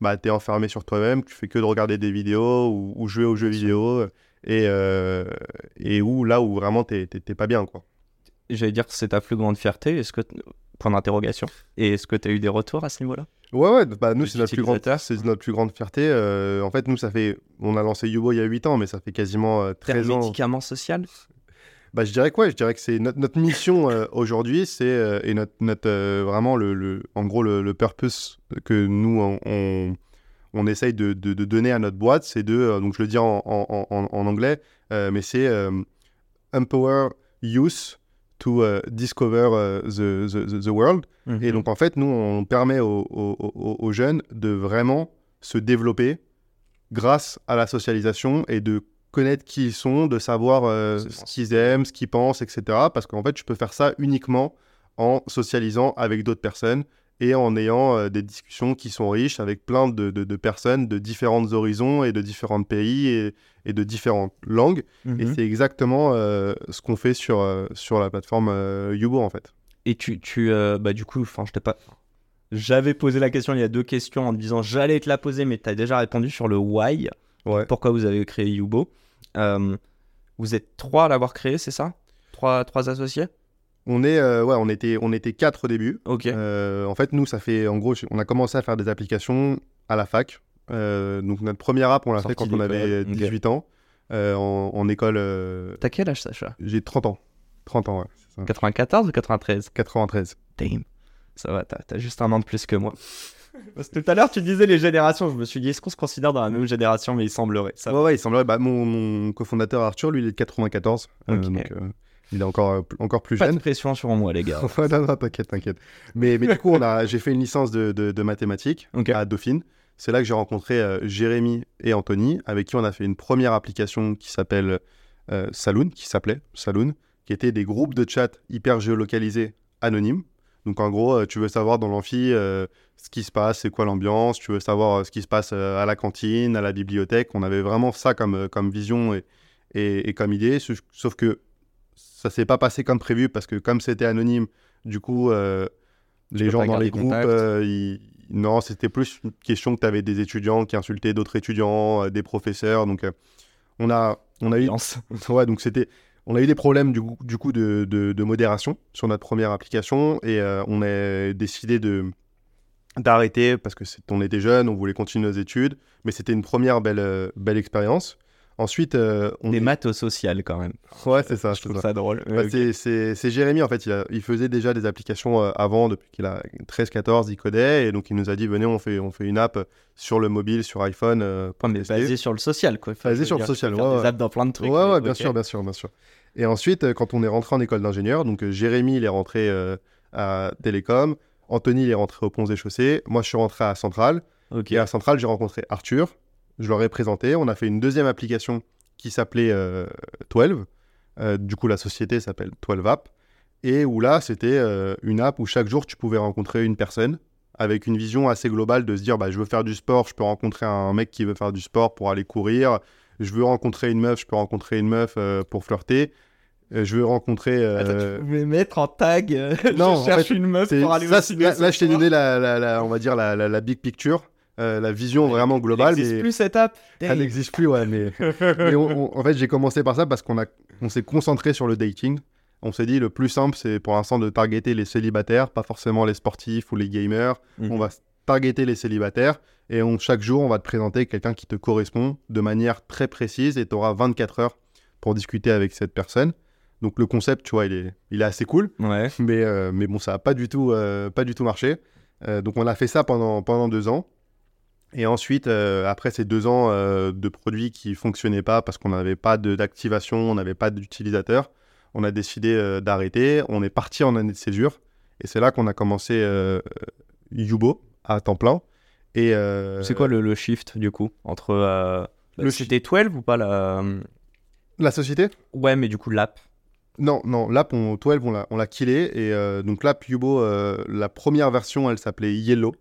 bah, tu es enfermé sur toi-même, tu fais que de regarder des vidéos ou, ou jouer aux jeux vidéo euh, et, euh, et où là où vraiment t'es- t'es pas bien, quoi. J'allais dire que c'est ta plus grande fierté. Est-ce que point d'interrogation Et est-ce que tu as eu des retours à ce niveau-là? Ouais, ouais, bah nous, c'est notre, plus grande, c'est notre plus grande fierté. Euh, en fait, nous, ça fait. On a lancé Yubo il y a 8 ans, mais ça fait quasiment euh, C'est un 13 ans. médicament social? Bah, je dirais quoi Je dirais que c'est notre, notre mission euh, aujourd'hui, c'est. euh, et notre, notre euh, vraiment, le, le- en gros, le, le purpose que nous, on, on, on essaye de, de- de donner à notre boîte, c'est de. donc, je le dis en, en- en- en anglais, mais c'est Empower Youth to Discover the, the- the- World. Mhm. Et donc, en fait, nous, on permet aux- aux jeunes de vraiment se développer grâce à la socialisation et de connaître qui ils sont, de savoir euh, ce qu'ils aiment, ce qu'ils pensent, etc. Parce qu'en fait, tu peux faire ça uniquement en socialisant avec d'autres personnes et en ayant euh, des discussions qui sont riches avec plein de, de- de personnes de différents horizons et de différents pays et, et de différentes langues. Et Mhm. c'est exactement euh, ce qu'on fait sur, sur la plateforme Yubo, en fait. Et tu, tu bah du coup, enfin, je t'ai pas. J'avais posé la question, il y a deux questions en te disant j'allais te la poser, mais tu as déjà répondu sur le why. Ouais. Pourquoi vous avez créé Yubo Euh, Vous êtes trois à l'avoir créé, c'est ça? Trois, trois associés? On, est, euh, ouais, on, était, on était quatre au début. Ok. Euh, en fait, nous, ça fait, en gros, on a commencé à faire des applications à la fac. Donc, notre première app, on l'a fait quand on avait d'école, ok. 18 ans, euh, en, en école. T'as quel âge, Sacha? J'ai 30 ans. 30 ans, ouais. ça. 94 ou 93 93. Damn. Ça va, t'as t'as juste un an de plus que moi. Parce que tout à l'heure, tu disais les générations. Je me suis dit, est-ce qu'on se considère dans la même génération? Mais il semblerait. Ça... Ouais, ouais, il semblerait. Bah, mon, mon cofondateur Arthur, lui, il est de 94. euh, donc, euh, il est encore, euh, encore plus Pas jeune. de pression sur moi, les gars. Ouais, non, non, t'inquiète, t'inquiète. Mais, mais du coup, on a, j'ai fait une licence de, de, de mathématiques à Dauphine. C'est là que j'ai rencontré euh, Jérémy et Anthony, avec qui on a fait une première application qui s'appelle Saloon, qui s'appelait Saloon, qui était des groupes de chat hyper géolocalisés anonymes. Donc en gros, tu veux savoir dans l'amphi euh, ce qui se passe, c'est quoi l'ambiance, tu veux savoir euh, ce qui se passe euh, à la cantine, à la bibliothèque. On avait vraiment ça comme, euh, comme vision et, et, et comme idée, sauf- que ça s'est pas passé comme prévu parce que comme c'était anonyme, du coup, euh, les gens dans les groupes, euh, ils- non, c'était plus une question que tu avais des étudiants qui insultaient d'autres étudiants, euh, des professeurs. Donc, on a, on a eu, ouais, donc c'était, on a eu des problèmes du coup, du coup de, de- de modération sur notre première application et on a décidé de d'arrêter parce que c'est- on était jeunes, on voulait continuer nos études, mais c'était une première belle, euh, belle expérience. Ensuite, euh, on Des est- maths au social, quand même. Ouais, c'est ça. Je trouve ça. ça drôle. Bah, c'est- C'est c'est Jérémy, en fait, il, a- il faisait déjà des applications euh, avant, depuis qu'il a 13-14, il codait, et donc il nous a dit, venez, on fait, on fait une app sur le mobile, sur iPhone. euh, pour mais basé sur le social, quoi. Enfin, Basé sur le dire, social, faire ouais, des ouais. apps dans plein de trucs. ouais, ouais, bien sûr, bien sûr, bien sûr. Et ensuite, quand on est rentré en école d'ingénieur, donc Jérémy, il est rentré euh, à Télécom, Anthony, il est rentré au Ponts et Chaussées, moi, je suis rentré à Centrale, et à Centrale, j'ai rencontré Arthur, je leur ai présenté, on a fait une deuxième application qui s'appelait euh, 12, Euh, du coup, la société s'appelle 12 App, et où là, c'était euh, une app où chaque jour, tu pouvais rencontrer une personne avec une vision assez globale de se dire, bah, je veux faire du sport, je peux rencontrer un mec qui veut faire du sport pour aller courir, je veux rencontrer une meuf, je peux rencontrer une meuf euh, pour flirter, Euh, je veux rencontrer... euh, Attends, tu pouvais mettre en tag. euh, Non, en je cherche fait, une meuf pour aller ça, au c'est- ciné là, je t'ai donné la, la- la- on va dire la, la- big picture, euh, la vision vraiment globale, Il n'existe mais plus cette app. elle n'existe plus, ouais. Mais, mais on- on- en fait, j'ai commencé par ça parce qu'on a, on s'est concentré sur le dating. On s'est dit le plus simple, c'est pour l'instant de targeter les célibataires, pas forcément les sportifs ou les gamers. Mhm. On va targeter les célibataires et on, chaque jour, on va te présenter quelqu'un qui te correspond de manière très précise et tu auras 24 heures pour discuter avec cette personne. Donc le concept, tu vois, il est, il est assez cool Ouais. mais, euh, mais bon, ça n'a pas, du tout, euh, pas du tout marché. Euh, donc on a fait ça pendant, pendant deux ans. Et ensuite, après ces deux ans de produits qui fonctionnaient pas parce qu'on n'avait pas d'activation, on n'avait pas d'utilisateurs, on a décidé d'arrêter. On est parti en année de césure. Et c'est là qu'on a commencé Yubo à temps plein. Et C'est quoi le, le shift du coup entre Le c'était 12 ou pas la la société? Ouais, mais du coup l'app. Non, non, l'app, on, 12, on l'a, on l'a killé. Et euh, donc, l'app Yubo, euh, la première version, elle s'appelait Yellow.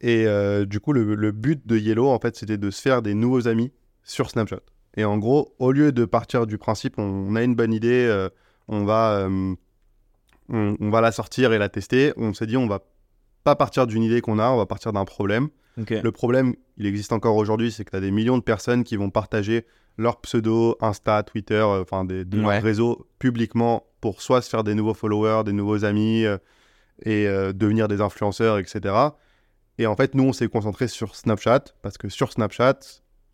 Et euh, du coup, le, le but de Yellow, en fait, c'était de se faire des nouveaux amis sur Snapchat. Et en gros, au lieu de partir du principe, on, on a une bonne idée, on, va, on, va la sortir et la tester, on s'est dit, on va pas partir d'une idée qu'on a, on va partir d'un problème. Le problème, il existe encore aujourd'hui, c'est que tu as des millions de personnes qui vont partager leur pseudo, Insta, Twitter, euh, enfin des, de Ouais. leurs réseaux publiquement pour soit se faire des nouveaux followers, des nouveaux amis euh, et euh, devenir des influenceurs, etc. Et en fait, nous, on s'est concentré sur Snapchat parce que sur Snapchat,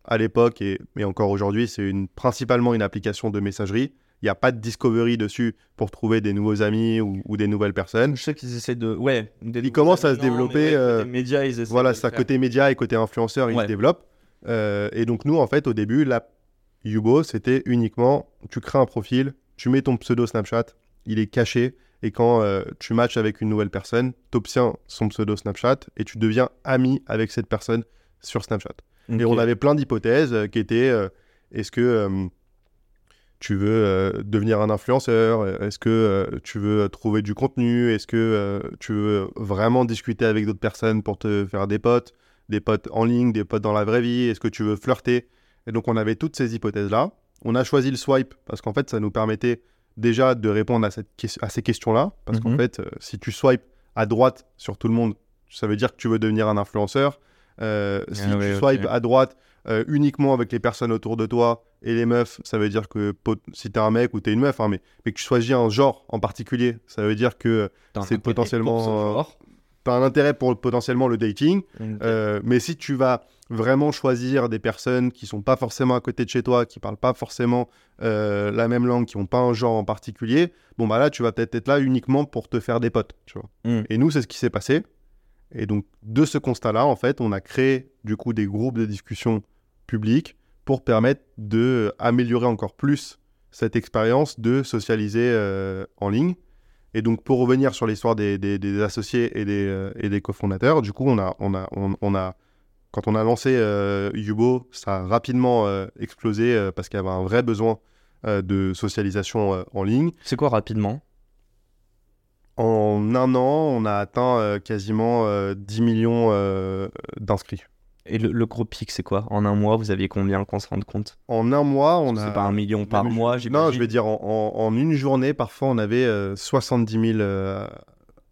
à l'époque et, et encore aujourd'hui, c'est une, principalement une application de messagerie. Il n'y a pas de discovery dessus pour trouver des nouveaux amis ou, ou des nouvelles personnes. Je sais qu'ils essaient de. Ouais. Ils commencent à se développer, ouais, euh, côté médias, ils essaient Voilà, ça. Côté média et côté influenceur, ils se développent. Euh, et donc, nous, en fait, au début, l'app Yubo, c'était uniquement tu crées un profil, tu mets ton pseudo Snapchat, il est caché. Et quand euh, tu matches avec une nouvelle personne, tu obtiens son pseudo Snapchat et tu deviens ami avec cette personne sur Snapchat. Et on avait plein d'hypothèses euh, qui étaient euh, est-ce que tu veux devenir un influenceur Est-ce que tu veux trouver du contenu Est-ce que tu veux vraiment discuter avec d'autres personnes pour te faire des potes Des potes en ligne, des potes dans la vraie vie Est-ce que tu veux flirter? Et donc on avait toutes ces hypothèses-là. On a choisi le swipe parce qu'en fait ça nous permettait déjà de répondre à, cette ques- à ces questions-là. Parce qu'en Mhm. fait, euh, si tu swipes à droite sur tout le monde, ça veut dire que tu veux devenir un influenceur. Euh, si Ah tu swipes à droite euh, uniquement avec les personnes autour de toi et les meufs, ça veut dire que si t'es un mec ou t'es une meuf, hein, mais, mais que tu choisis un genre en particulier, ça veut dire que c'est potentiellement, euh, un intérêt pour potentiellement le dating. Euh, mais si tu vas vraiment choisir des personnes qui sont pas forcément à côté de chez toi, qui parlent pas forcément euh, la même langue, qui ont pas un genre en particulier, bon bah là tu vas peut-être être là uniquement pour te faire des potes, tu vois. Mm. Et nous c'est ce qui s'est passé. Et donc, de ce constat-là, en fait, on a créé du coup des groupes de discussion publics pour permettre d'améliorer encore plus cette expérience de socialiser euh, en ligne. Et donc, pour revenir sur l'histoire des, des- des associés et des, euh, et des cofondateurs, du coup, on a, on a, on, on a, quand on a lancé euh, Yubo, ça a rapidement euh, explosé euh, parce qu'il y avait un vrai besoin de socialisation en ligne. C'est quoi rapidement? En un an, on a atteint quasiment euh, 10 millions d'inscrits. Et le, le gros pic, c'est quoi? En un mois, vous aviez combien qu'on se rende compte? En un mois, on a. C'est pas un million par mois, Non, j'imagine je vais dire en, en- en une journée, parfois, on avait euh, 70 000 euh,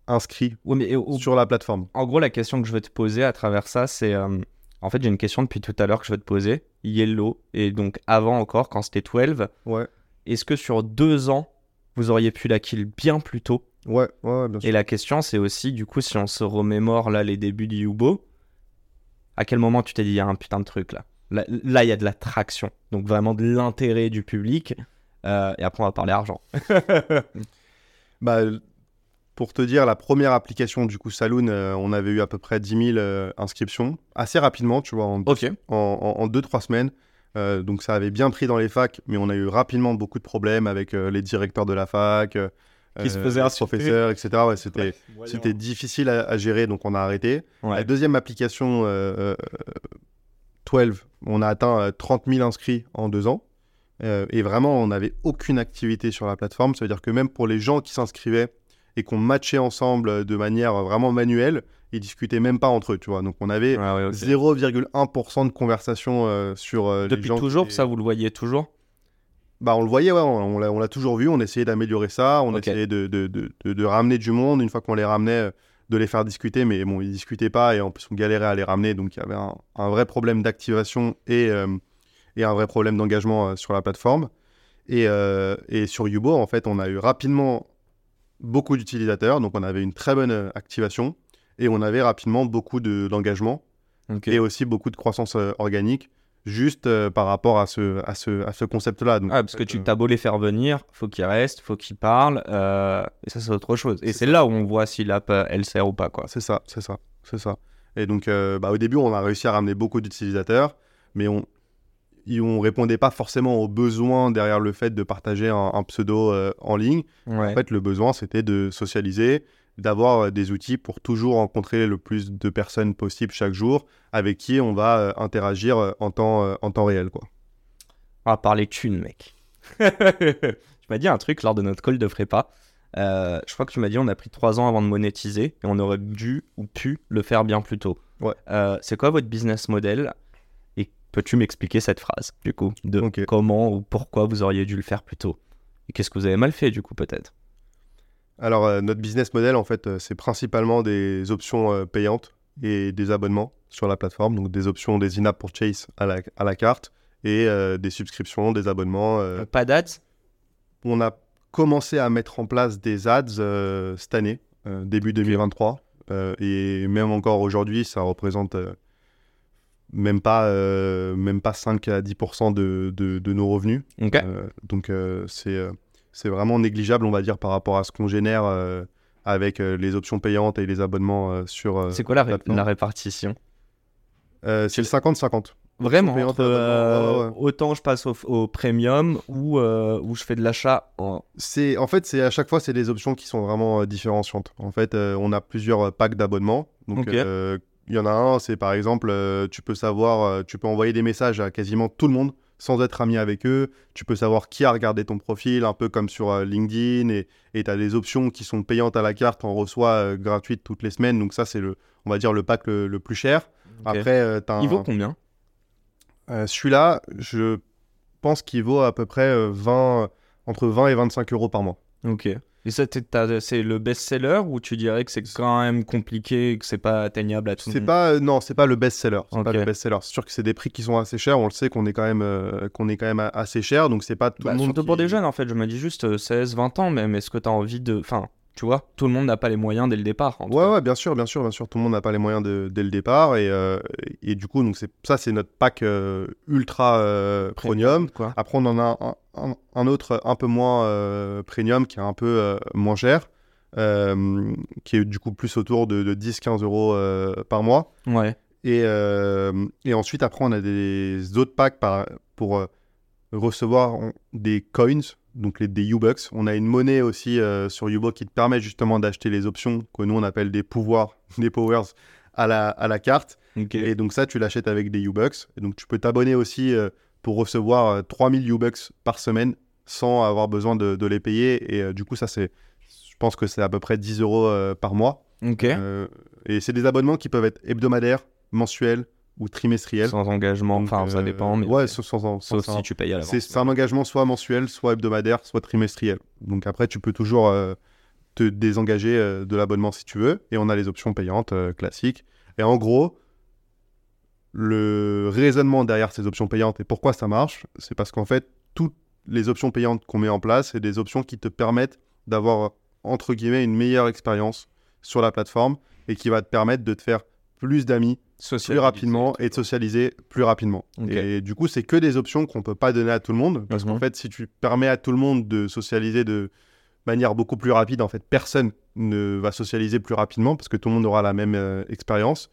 inscrits Ouais, mais au- sur la plateforme. en gros, la question que je veux te poser à travers ça, c'est. euh, en fait, j'ai une question depuis tout à l'heure que je veux te poser. Yellow, et donc avant encore, quand c'était 12, Ouais, est-ce que sur deux ans, vous auriez pu la kill bien plus tôt? Ouais, ouais, ouais, bien sûr. Et la question, c'est aussi, du coup, si on se remémore là les débuts du Yubo, à quel moment tu t'es dit, il y a un putain de truc là? Là, il y a de la traction. Donc vraiment de l'intérêt du public. Euh, et après, on va parler argent. Bah, pour te dire, la première application du coup Saloon, euh, on avait eu à peu près 10 000 euh, inscriptions assez rapidement, tu vois, en Ok. en 2-3 semaines. Euh, donc ça avait bien pris dans les facs, mais on a eu rapidement beaucoup de problèmes avec les directeurs de la fac, Qui se euh, insulter. professeurs, etc. Ouais, c'était c'était difficile à, à gérer, donc on a arrêté. Ouais. La deuxième application, euh, euh, 12, on a atteint euh, 30 000 inscrits en deux ans. Euh, et vraiment, on n'avait aucune activité sur la plateforme. Ça veut dire que même pour les gens qui s'inscrivaient et qu'on matchait ensemble euh, de manière vraiment manuelle, ils discutaient même pas entre eux, tu vois. Donc on avait Ouais, ouais, ok. 0,1% de conversation euh, sur euh, les Depuis gens. toujours, qui- ça, vous le voyez toujours? Bah, on le voyait, ouais, on, on l'a- toujours vu. On essayait d'améliorer ça. On essayait de, de, de, de- de ramener du monde. Une fois qu'on les ramenait, euh, de les faire discuter. Mais bon, ils discutaient pas et en plus, on galérait à les ramener. Donc, il y avait un, un vrai problème d'activation et, euh, et un vrai problème d'engagement euh, sur la plateforme. Et, euh, et sur Yubo, en fait, on a eu rapidement beaucoup d'utilisateurs. Donc, on avait une très bonne activation et on avait rapidement beaucoup de- d'engagement Ok. et aussi beaucoup de croissance organique juste euh, par rapport à ce, à ce, à ce concept-là. Ah, parce que tu t'as beau les faire venir, faut qu'ils restent, faut qu'ils parlent, euh, et ça c'est autre chose. Et C'est là où on voit si l'app euh, elle sert ou pas quoi. C'est ça, c'est ça, c'est ça. Et donc, euh, bah, au début, on a réussi à ramener beaucoup d'utilisateurs, mais on on répondait pas forcément aux besoins derrière le fait de partager un, un pseudo euh, en ligne. Ouais. En fait, le besoin, c'était de socialiser, d'avoir euh, des outils pour toujours rencontrer le plus de personnes possible chaque jour, avec qui on va euh, interagir euh, en temps, en temps réel, quoi. On va parler thunes, mec. tu m'as dit un truc lors de notre call de prépa. Euh, je crois que tu m'as dit on a pris trois ans avant de monétiser et on aurait dû ou pu le faire bien plus tôt. Ouais. Euh, c'est quoi votre business model? Et peux-tu m'expliquer cette phrase du coup de comment ou pourquoi vous auriez dû le faire plus tôt? Et qu'est-ce que vous avez mal fait du coup peut-être? Alors, euh, notre business model, en fait, euh, c'est principalement des options euh, payantes et des abonnements sur la plateforme. Donc, des options, des in-app purchase à la, à la carte et euh, des subscriptions, des abonnements. euh. Pas d'ads? On a commencé à mettre en place des ads euh, cette année, début 2023. euh, et même encore aujourd'hui, ça représente même, pas, même pas 5 à 10% de, de, de nos revenus. Donc c'est c'est vraiment négligeable, on va dire, par rapport à ce qu'on génère euh, avec euh, les options payantes et les abonnements euh, sur. c'est quoi la, ré- plateforme. la répartition? C'est le 50-50. Vraiment, payante entre, ouais, autant je passe au, au premium ou où je fais de l'achat en... C'est en fait, à chaque fois, c'est des options qui sont vraiment différenciantes. En fait, on a plusieurs packs d'abonnements. Donc, il y en a un, c'est par exemple, tu peux savoir, tu peux envoyer des messages à quasiment tout le monde sans être ami avec eux. Tu peux savoir qui a regardé ton profil, un peu comme sur euh, LinkedIn. Et tu as des options qui sont payantes à la carte, on reçoit euh, gratuites toutes les semaines. Donc ça, c'est le, on va dire, le pack le, le plus cher. Après, euh, t'as Il vaut combien? Euh, celui-là, je pense qu'il vaut à peu près euh, 20, entre 20 et 25 euros par mois. Ok. Et ça, c'est le best-seller ou tu dirais que c'est quand même compliqué et que c'est pas atteignable à tout le C'est monde? pas euh, non, c'est pas le best-seller. C'est pas le best-seller. C'est sûr que c'est des prix qui sont assez chers. On le sait qu'on est quand même euh, qu'on est quand même assez cher, donc c'est pas tout Bah, le monde. Surtout qui- pour des jeunes en fait, je me dis juste euh, 16, 20 ans même, est-ce que t'as envie de... Enfin, tu vois, tout le monde n'a pas les moyens dès le départ. en Ouais, ouais, bien sûr, bien sûr, bien sûr. Tout le monde n'a pas les moyens de- dès le départ et, euh, et du coup, donc ça, c'est notre pack euh, ultra euh, premium. Quoi. Après, on en a un, un- un autre un peu moins premium qui est un peu moins cher. qui est du coup plus autour de, de 10-15 euros par mois. Ouais. Et, et ensuite, après, on a des autres packs par, pour recevoir des coins, donc les, des U-Bucks. On a une monnaie aussi euh, sur Ubo qui te permet justement d'acheter les options que nous, on appelle des pouvoirs, des powers à la, à la carte. Et donc ça, tu l'achètes avec des U-Bucks. Et donc tu peux t'abonner aussi euh, pour recevoir euh, 3000 U-Bucks par semaine sans avoir besoin de, de les payer. Et euh, du coup, ça, c'est, je pense que c'est à peu près 10 euros euh, par mois. Euh, et c'est des abonnements qui peuvent être hebdomadaires, mensuels ou trimestriels. Sans engagement, Donc, enfin ça euh, dépend, mais ouais, sans, sans, sans- sauf sans- si tu payes à l'avance. c'est, un engagement soit mensuel, soit hebdomadaire, soit trimestriel. Donc après, tu peux toujours euh, te désengager euh, de l'abonnement si tu veux. Et on a les options payantes classiques. Et en gros, le raisonnement derrière ces options payantes et pourquoi ça marche, c'est parce qu'en fait, toutes les options payantes qu'on met en place, c'est des options qui te permettent d'avoir, entre guillemets, une meilleure expérience sur la plateforme et qui va te permettre de te faire plus d'amis plus rapidement et de socialiser plus rapidement. Et du coup, c'est que des options qu'on peut pas donner à tout le monde. Parce qu'en fait, si tu permets à tout le monde de socialiser de manière beaucoup plus rapide, en fait, personne ne va socialiser plus rapidement parce que tout le monde aura la même euh, expérience.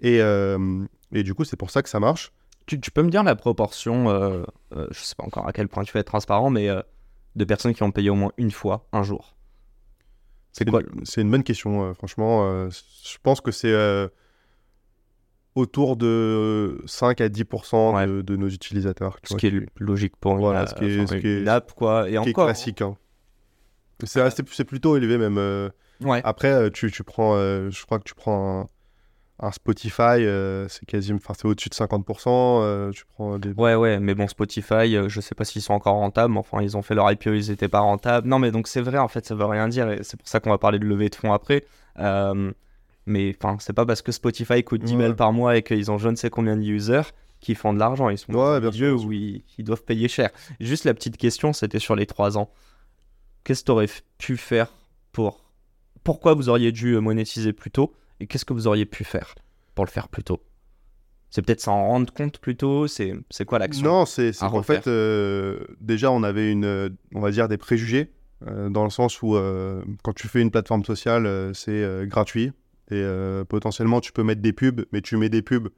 Et, euh, et du coup, c'est pour ça que ça marche. Tu, tu peux me dire la proportion, euh, euh, je sais pas encore à quel point tu vas être transparent, mais de personnes qui ont payé au moins une fois, un jour? C'est quoi une- C'est une bonne question, franchement. je pense que c'est autour de 5 à 10% Ouais. de, de nos utilisateurs. Ce vois, qui est qui- logique pour une, Voilà, euh, ce qui est- enfin, ce qui est- une app, quoi. Et qui est encore. classique. hein. C'est plutôt élevé même. euh, Ouais. Après, euh, tu, tu prends, euh, je crois que tu prends un, un Spotify, euh, c'est quasiment, enfin c'est au-dessus de 50%. euh, tu prends des... Ouais, ouais, mais bon, Spotify, euh, je sais pas s'ils sont encore rentables, mais enfin, ils ont fait leur IPO, ils étaient pas rentables. Non, mais donc c'est vrai, en fait, ça veut rien dire, et c'est pour ça qu'on va parler de levée de fonds après. Mais enfin, c'est pas parce que Spotify coûte 10 Ouais. balles par mois et qu'ils ont je ne sais combien de users qu'ils font de l'argent. Ils sont Ouais, bien sûr. où ils, ils doivent payer cher. Juste la petite question, c'était sur les 3 ans. Qu'est-ce que tu aurais pu faire pour. Pourquoi vous auriez dû euh, monétiser plus tôt et qu'est-ce que vous auriez pu faire pour le faire plus tôt? C'est peut-être s'en rendre compte plus tôt C'est c'est quoi l'action Non, c'est c'est qu'en fait, euh, déjà, on avait une, on va dire, des préjugés, euh, dans le sens où euh, quand tu fais une plateforme sociale, c'est gratuit. Et euh, potentiellement, tu peux mettre des pubs, mais tu mets des pubs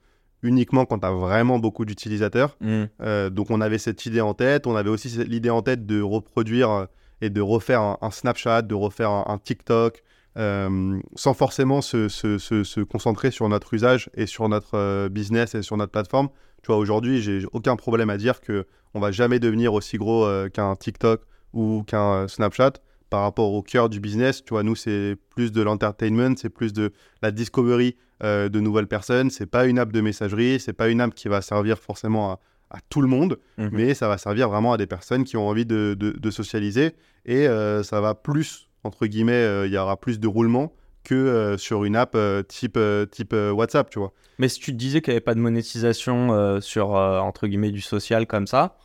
uniquement quand tu as vraiment beaucoup d'utilisateurs. Hmm. Euh, donc on avait cette idée en tête, on avait aussi l'idée en tête de reproduire euh, et de refaire un, un Snapchat, de refaire un, un TikTok, euh, sans forcément se, se- se- se concentrer sur notre usage et sur notre business et sur notre plateforme. Tu vois, aujourd'hui, j'ai aucun problème à dire que on va jamais devenir aussi gros qu'un TikTok ou qu'un Snapchat par rapport au cœur du business. Tu vois, nous, c'est plus de l'entertainment, c'est plus de la discovery euh, de nouvelles personnes. C'est pas une app de messagerie, c'est pas une app qui va servir forcément à, à tout le monde, Mhm. mais ça va servir vraiment à des personnes qui ont envie de, de- de socialiser et euh, ça va plus, entre guillemets, euh, il y aura plus de roulement que euh, sur une app type, type WhatsApp, tu vois. Mais si tu te disais qu'il n'y avait pas de monétisation sur, entre guillemets, du social comme ça,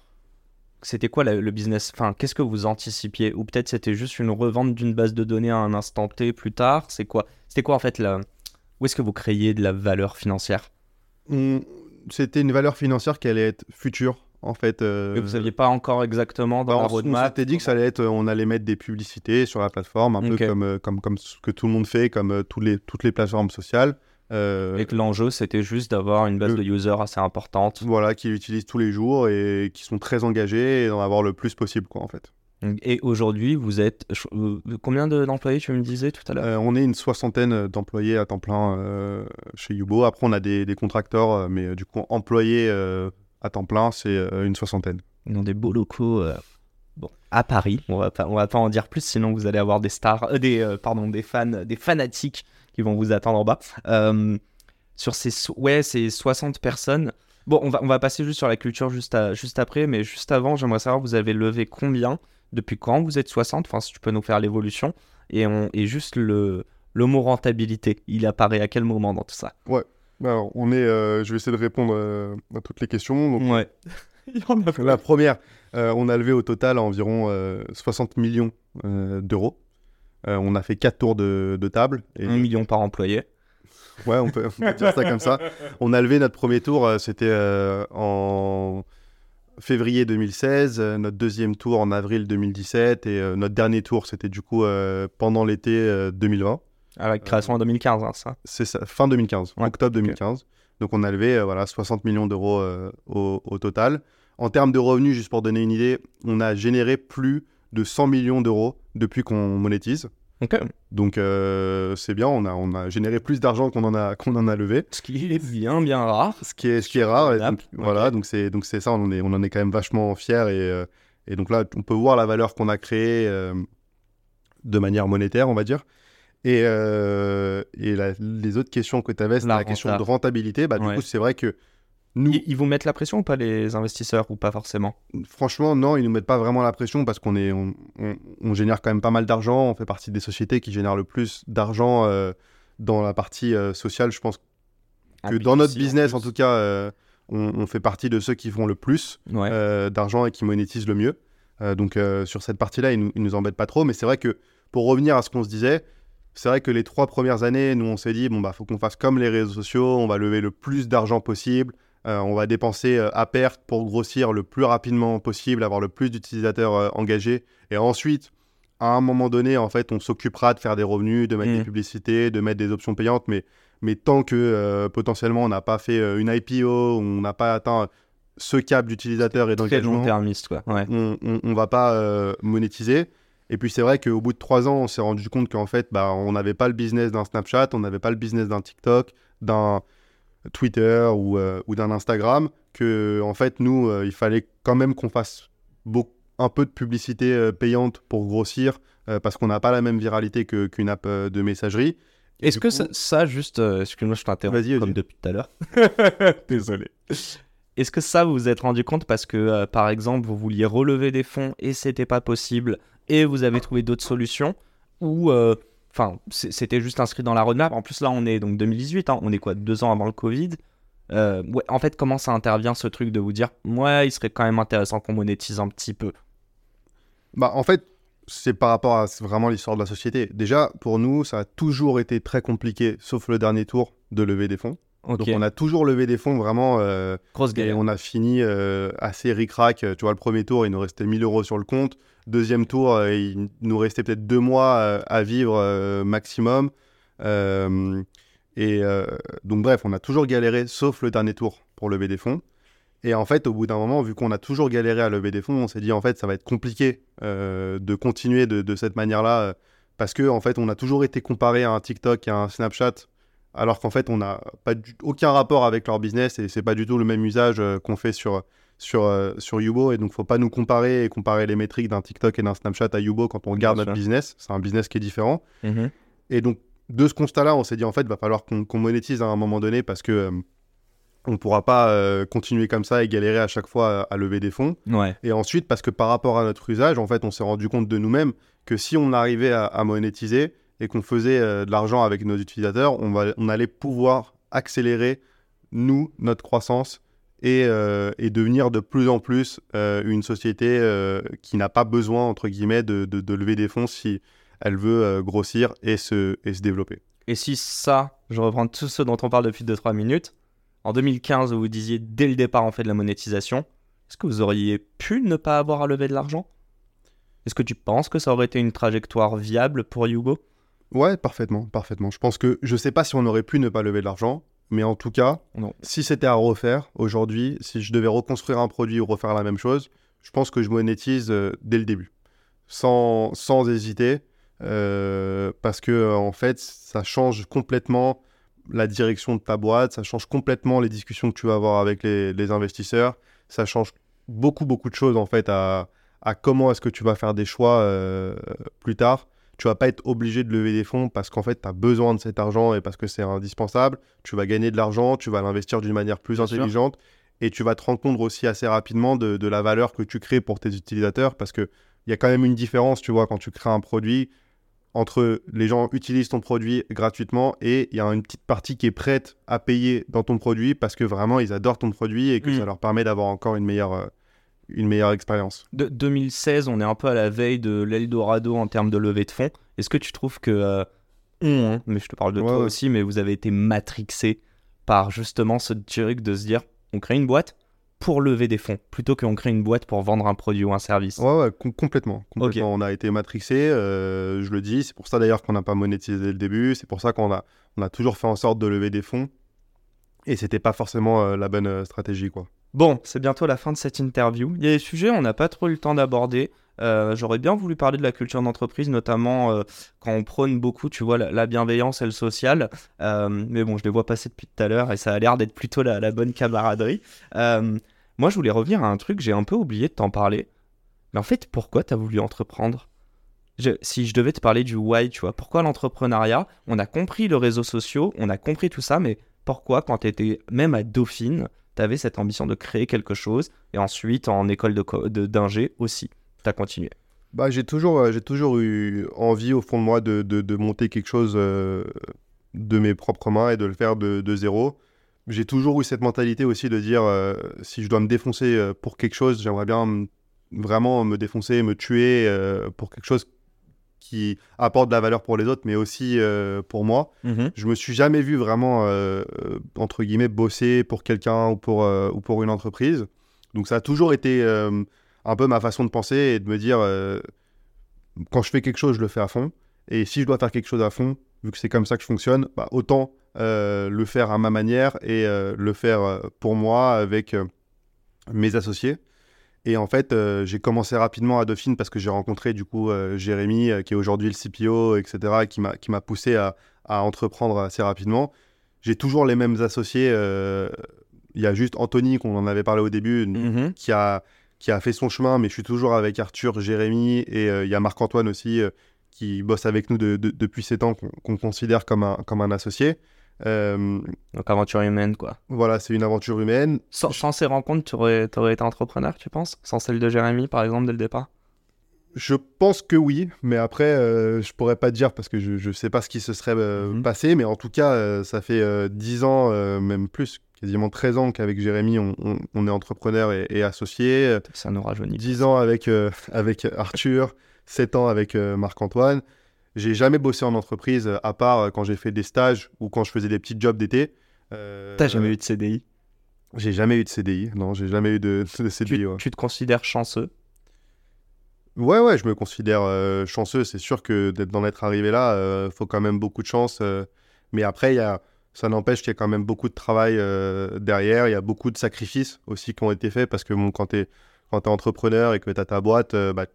c'était quoi la- le business Enfin, qu'est-ce que vous anticipiez? Ou peut-être c'était juste une revente d'une base de données à un instant T plus tard? C'est quoi C'était quoi en fait la... Où est-ce que vous créiez de la valeur financière? On- C'était une valeur financière qui allait être future, en fait. euh, Et vous saviez pas encore exactement dans Bah, la on, on roadmap? s'était dit que ça allait être, on allait mettre des publicités sur la plateforme, un peu comme, euh, comme, comme ce que tout le monde fait, comme euh, tous les, toutes les plateformes sociales. Euh, Et que l'enjeu c'était juste d'avoir une base Le- de users assez importante. voilà, qui l'utilisent tous les jours et qui sont très engagés et d'en avoir le plus possible, quoi, en fait. Et aujourd'hui, vous êtes. euh, Combien de- d'employés tu me disais tout à l'heure? Euh, on est une soixantaine d'employés à temps plein euh, chez Yubo. Après, on a des, des contracteurs, mais du coup, employés euh, à temps plein, c'est une soixantaine. dans des beaux locaux bon, à Paris. On va pas, on va pas en dire plus, sinon vous allez avoir des stars, des pardon, des fans, des fanatiques qui vont vous attendre en bas. Euh, sur ces, so- ouais, ces 60 personnes. Bon, on va, on va passer juste sur la culture juste, à- juste après, mais juste avant, j'aimerais savoir, vous avez levé combien Depuis quand vous êtes 60 Enfin, si tu peux nous faire l'évolution. Et, on, et juste le, le mot rentabilité, il apparaît à quel moment dans tout ça? Alors, on est, euh, je vais essayer de répondre euh, à toutes les questions. Donc, Ouais. il y en a La première, euh, on a levé au total environ euh, 60 millions euh, d'euros. Euh, on a fait 4 tours de, de table. Et... 1 million par employé. Ouais, on peut, on peut dire ça comme ça. On a levé notre premier tour, euh, c'était euh, en février 2016, euh, notre deuxième tour en avril 2017 et euh, notre dernier tour, c'était du coup euh, pendant l'été euh, 2020. Avec création en 2015, hein, ça. C'est ça, fin 2015, Ouais, octobre 2015. Donc on a levé euh, voilà, 60 millions d'euros euh, au, au total. En termes de revenus, juste pour donner une idée, on a généré plus de 100 millions d'euros depuis qu'on monétise. Donc euh, c'est bien, on a, on a généré plus d'argent qu'on en, a- qu'on en a levé. Ce qui est bien, bien rare. Ce qui est, ce qui est rare. donc. Voilà, donc c'est donc c'est ça, on en est, on en est quand même vachement fiers. Et, euh, et donc là, on peut voir la valeur qu'on a créée euh, de manière monétaire, on va dire. Et, euh, et la- les autres questions que tu avais, c'était La la, question de rentabilité. Bah, du Ouais. coup, c'est vrai que nous, Ils, ils vous mettent la pression ou pas, les investisseurs, ou pas forcément? Franchement, non, ils nous mettent pas vraiment la pression parce qu'on est, on, on- on génère quand même pas mal d'argent. On fait partie des sociétés qui génèrent le plus d'argent euh, dans la partie euh, sociale. Je pense que dans notre business, en tout cas, euh, on, on fait partie de ceux qui font le plus. Ouais. d'argent et qui monétisent le mieux. Donc sur cette partie-là, ils ils nous embêtent pas trop. Mais c'est vrai que pour revenir à ce qu'on se disait, c'est vrai que les trois premières années, nous on s'est dit bon bah faut qu'on fasse comme les réseaux sociaux, on va lever le plus d'argent possible, euh, on va dépenser euh, à perte pour grossir le plus rapidement possible, avoir le plus d'utilisateurs euh, engagés. Et ensuite, à un moment donné, en fait, on s'occupera de faire des revenus, de mettre des publicités, de mettre des options payantes. Mais, mais tant que potentiellement on n'a pas fait une IPO, on n'a pas atteint ce cap d'utilisateur et d'engagement. Ouais. on, on, on va pas monétiser. Et puis c'est vrai qu'au bout de trois ans, on s'est rendu compte qu'en fait, bah, on n'avait pas le business d'un Snapchat, on n'avait pas le business d'un TikTok, d'un Twitter ou, euh, ou d'un Instagram. Que en fait, nous, euh, il fallait quand même qu'on fasse un peu de publicité euh, payante pour grossir, parce qu'on n'a pas la même viralité qu'une app de messagerie. Est-ce que coup- ça, ça, juste, euh, excuse-moi, je t'interromps comme depuis tout à l'heure. Désolé. Est-ce que ça, vous vous êtes rendu compte parce que, euh, par exemple, vous vouliez relever des fonds et c'était pas possible et vous avez trouvé d'autres solutions ou, euh, enfin, c'était juste inscrit dans la roadmap. En plus, là, on est donc 2018, hein, on est quoi, deux ans avant le Covid. Euh, ouais, en fait, comment ça intervient ce truc de vous dire, ouais, il serait quand même intéressant qu'on monétise un petit peu? Bah, en fait, c'est par rapport à vraiment l'histoire de la société. Déjà, pour nous, ça a toujours été très compliqué, sauf le dernier tour, de lever des fonds. Donc on a toujours levé des fonds vraiment euh, Grosse et on a fini euh, assez ric-rac. Tu vois, le premier tour, il nous restait 1000 euros sur le compte. Deuxième tour, euh, il nous restait peut-être deux mois euh, à vivre euh, maximum. Et donc bref, on a toujours galéré, sauf le dernier tour, pour lever des fonds. Et en fait, au bout d'un moment, vu qu'on a toujours galéré à lever des fonds, on s'est dit en fait, ça va être compliqué de continuer de, cette manière-là, parce que en fait, on a toujours été comparé à un TikTok et à un Snapchat, alors qu'en fait, on n'a aucun rapport avec leur business et c'est pas du tout le même usage qu'on fait sur sur euh, sur Yubo. Et donc, faut pas nous comparer et comparer les métriques d'un TikTok et d'un Snapchat à Yubo quand on regarde Bien notre sûr. business. C'est un business qui est différent. Mhm. Et donc, de ce constat-là, on s'est dit en fait, il va falloir qu'on qu'on monétise à un moment donné parce que euh, on pourra pas euh, continuer comme ça et galérer à chaque fois à, à lever des fonds. Ouais. Et ensuite, parce que par rapport à notre usage, en fait, on s'est rendu compte de nous-mêmes que si on arrivait à, à monétiser et qu'on faisait euh, de l'argent avec nos utilisateurs, on, va, on allait pouvoir accélérer, nous, notre croissance et, euh, et devenir de plus en plus euh, une société euh, qui n'a pas besoin, entre guillemets, de, de- de lever des fonds si elle veut grossir et se, et se développer. Et si ça, je reprends tout ce dont on parle depuis 2-3 minutes, en 2015, vous disiez dès le départ on fait de la monétisation, est-ce que vous auriez pu ne pas avoir à lever de l'argent? Est-ce que tu penses que ça aurait été une trajectoire viable pour Yubo Ouais, parfaitement, parfaitement. Je pense que je sais pas si on aurait pu ne pas lever de l'argent, mais en tout cas, Non. si c'était à refaire aujourd'hui, si je devais reconstruire un produit ou refaire la même chose, je pense que je monétise euh, dès le début, sans, sans hésiter, euh, parce que en fait, ça change complètement la direction de ta boîte, ça change complètement les discussions que tu vas avoir avec les, les investisseurs, ça change beaucoup beaucoup de choses en fait à, à comment est-ce que tu vas faire des choix euh, plus tard tu vas pas être obligé de lever des fonds parce qu'en fait, tu as besoin de cet argent et parce que c'est indispensable. Tu vas gagner de l'argent, tu vas l'investir d'une manière plus intelligente et tu vas te rendre compte aussi assez rapidement de, de la valeur que tu crées pour tes utilisateurs parce qu'il y a quand même une différence, tu vois, quand tu crées un produit entre les gens utilisent ton produit gratuitement et il y a une petite partie qui est prête à payer dans ton produit parce que vraiment ils adorent ton produit et que Mm. ça leur permet d'avoir encore une meilleure, euh, une meilleure expérience. de 2016, on est un peu à la veille de l'Eldorado en termes de levée de fonds. Est-ce que tu trouves que euh, on, hein, mais je te parle de Ouais, toi ouais. aussi, mais vous avez été matrixé par justement ce truc de se dire, on crée une boîte, pour lever des fonds plutôt qu'on crée une boîte pour vendre un produit ou un service. Ouais, ouais, com- complètement. complètement. On a été matrixé, euh, je le dis. C'est pour ça d'ailleurs qu'on n'a pas monétisé dès le début. C'est pour ça qu'on a, on a toujours fait en sorte de lever des fonds. Et c'était pas forcément euh, la bonne stratégie, quoi. Bon, c'est bientôt la fin de cette interview. Il y a des sujets on n'a pas trop eu le temps d'aborder. Euh, J'aurais bien voulu parler de la culture d'entreprise, notamment euh, quand on prône beaucoup, tu vois, la, la bienveillance et le social. Euh, mais bon, je les vois passer depuis tout à l'heure et ça a l'air d'être plutôt la, bonne camaraderie. Moi, je voulais revenir à un truc, j'ai un peu oublié de t'en parler. Mais en fait, pourquoi t'as voulu entreprendre? Si je devais te parler du why, tu vois, pourquoi l'entrepreneuriat? On a compris le réseau social, on a compris tout ça, mais pourquoi, quand t'étais même à Dauphine, t'avais cette ambition de créer quelque chose et ensuite en école de d'ingé aussi T'as continué. Bah, j'ai toujours, euh, toujours eu envie au fond de moi de, de- monter quelque chose euh, de mes propres mains et de le faire de, zéro. J'ai toujours eu cette mentalité aussi de dire euh, si je dois me défoncer pour quelque chose, j'aimerais bien vraiment me défoncer, me tuer pour quelque chose qui apporte de la valeur pour les autres, mais aussi euh, pour moi. Je me suis jamais vu vraiment, euh, euh, entre guillemets, bosser pour quelqu'un ou pour, euh, ou pour une entreprise. Donc ça a toujours été un peu ma façon de penser et de me dire, quand je fais quelque chose, je le fais à fond. Et si je dois faire quelque chose à fond, vu que c'est comme ça que je fonctionne, bah, autant le faire à ma manière et le faire pour moi avec mes associés. Et en fait, euh, j'ai commencé rapidement à Dauphine parce que j'ai rencontré du coup euh, Jérémy, euh, qui est aujourd'hui le CPO, etc., et qui m'a qui m'a poussé à, à entreprendre assez rapidement. J'ai toujours les mêmes associés. Il y a juste Anthony, qu'on en avait parlé au début, Mhm. qui a, qui a fait son chemin, mais je suis toujours avec Arthur, Jérémy, et il y a Marc-Antoine aussi, qui bosse avec nous de- de- depuis 7 ans, qu'on qu'on considère comme un, comme un associé. Euh, Donc aventure humaine, quoi. voilà, c'est une aventure humaine. Sans, sans ces rencontres, tu aurais, aurais été entrepreneur, tu penses? Sans celle de Jérémy, par exemple, dès le départ? Je pense que oui, mais après, euh, je pourrais pas te dire parce que je ne sais pas ce qui se serait euh, Mhm. passé, mais en tout cas, euh, ça fait euh, 10 ans, même plus, quasiment 13 ans qu'avec Jérémy, on, on- on est entrepreneur et, et associé. Ça nous rajeunit. 10 ans avec, avec Arthur, 7 ans avec Marc-Antoine. J'ai jamais bossé en entreprise, euh, à part euh, quand j'ai fait des stages ou quand je faisais des petits jobs d'été. Euh, T'as jamais eu de CDI J'ai jamais eu de CDI, non, j'ai jamais eu de, de CDI. tu, ouais. tu te considères chanceux? Ouais, ouais, je me considère euh, chanceux. C'est sûr que d'en être arrivé là, euh, faut quand même beaucoup de chance. euh, mais après, il y a, ça n'empêche qu'il y a quand même beaucoup de travail euh, derrière. Il y a beaucoup de sacrifices aussi qui ont été faits parce que bon, quand tu es, t'es entrepreneur et que tu as ta boîte, euh, bah,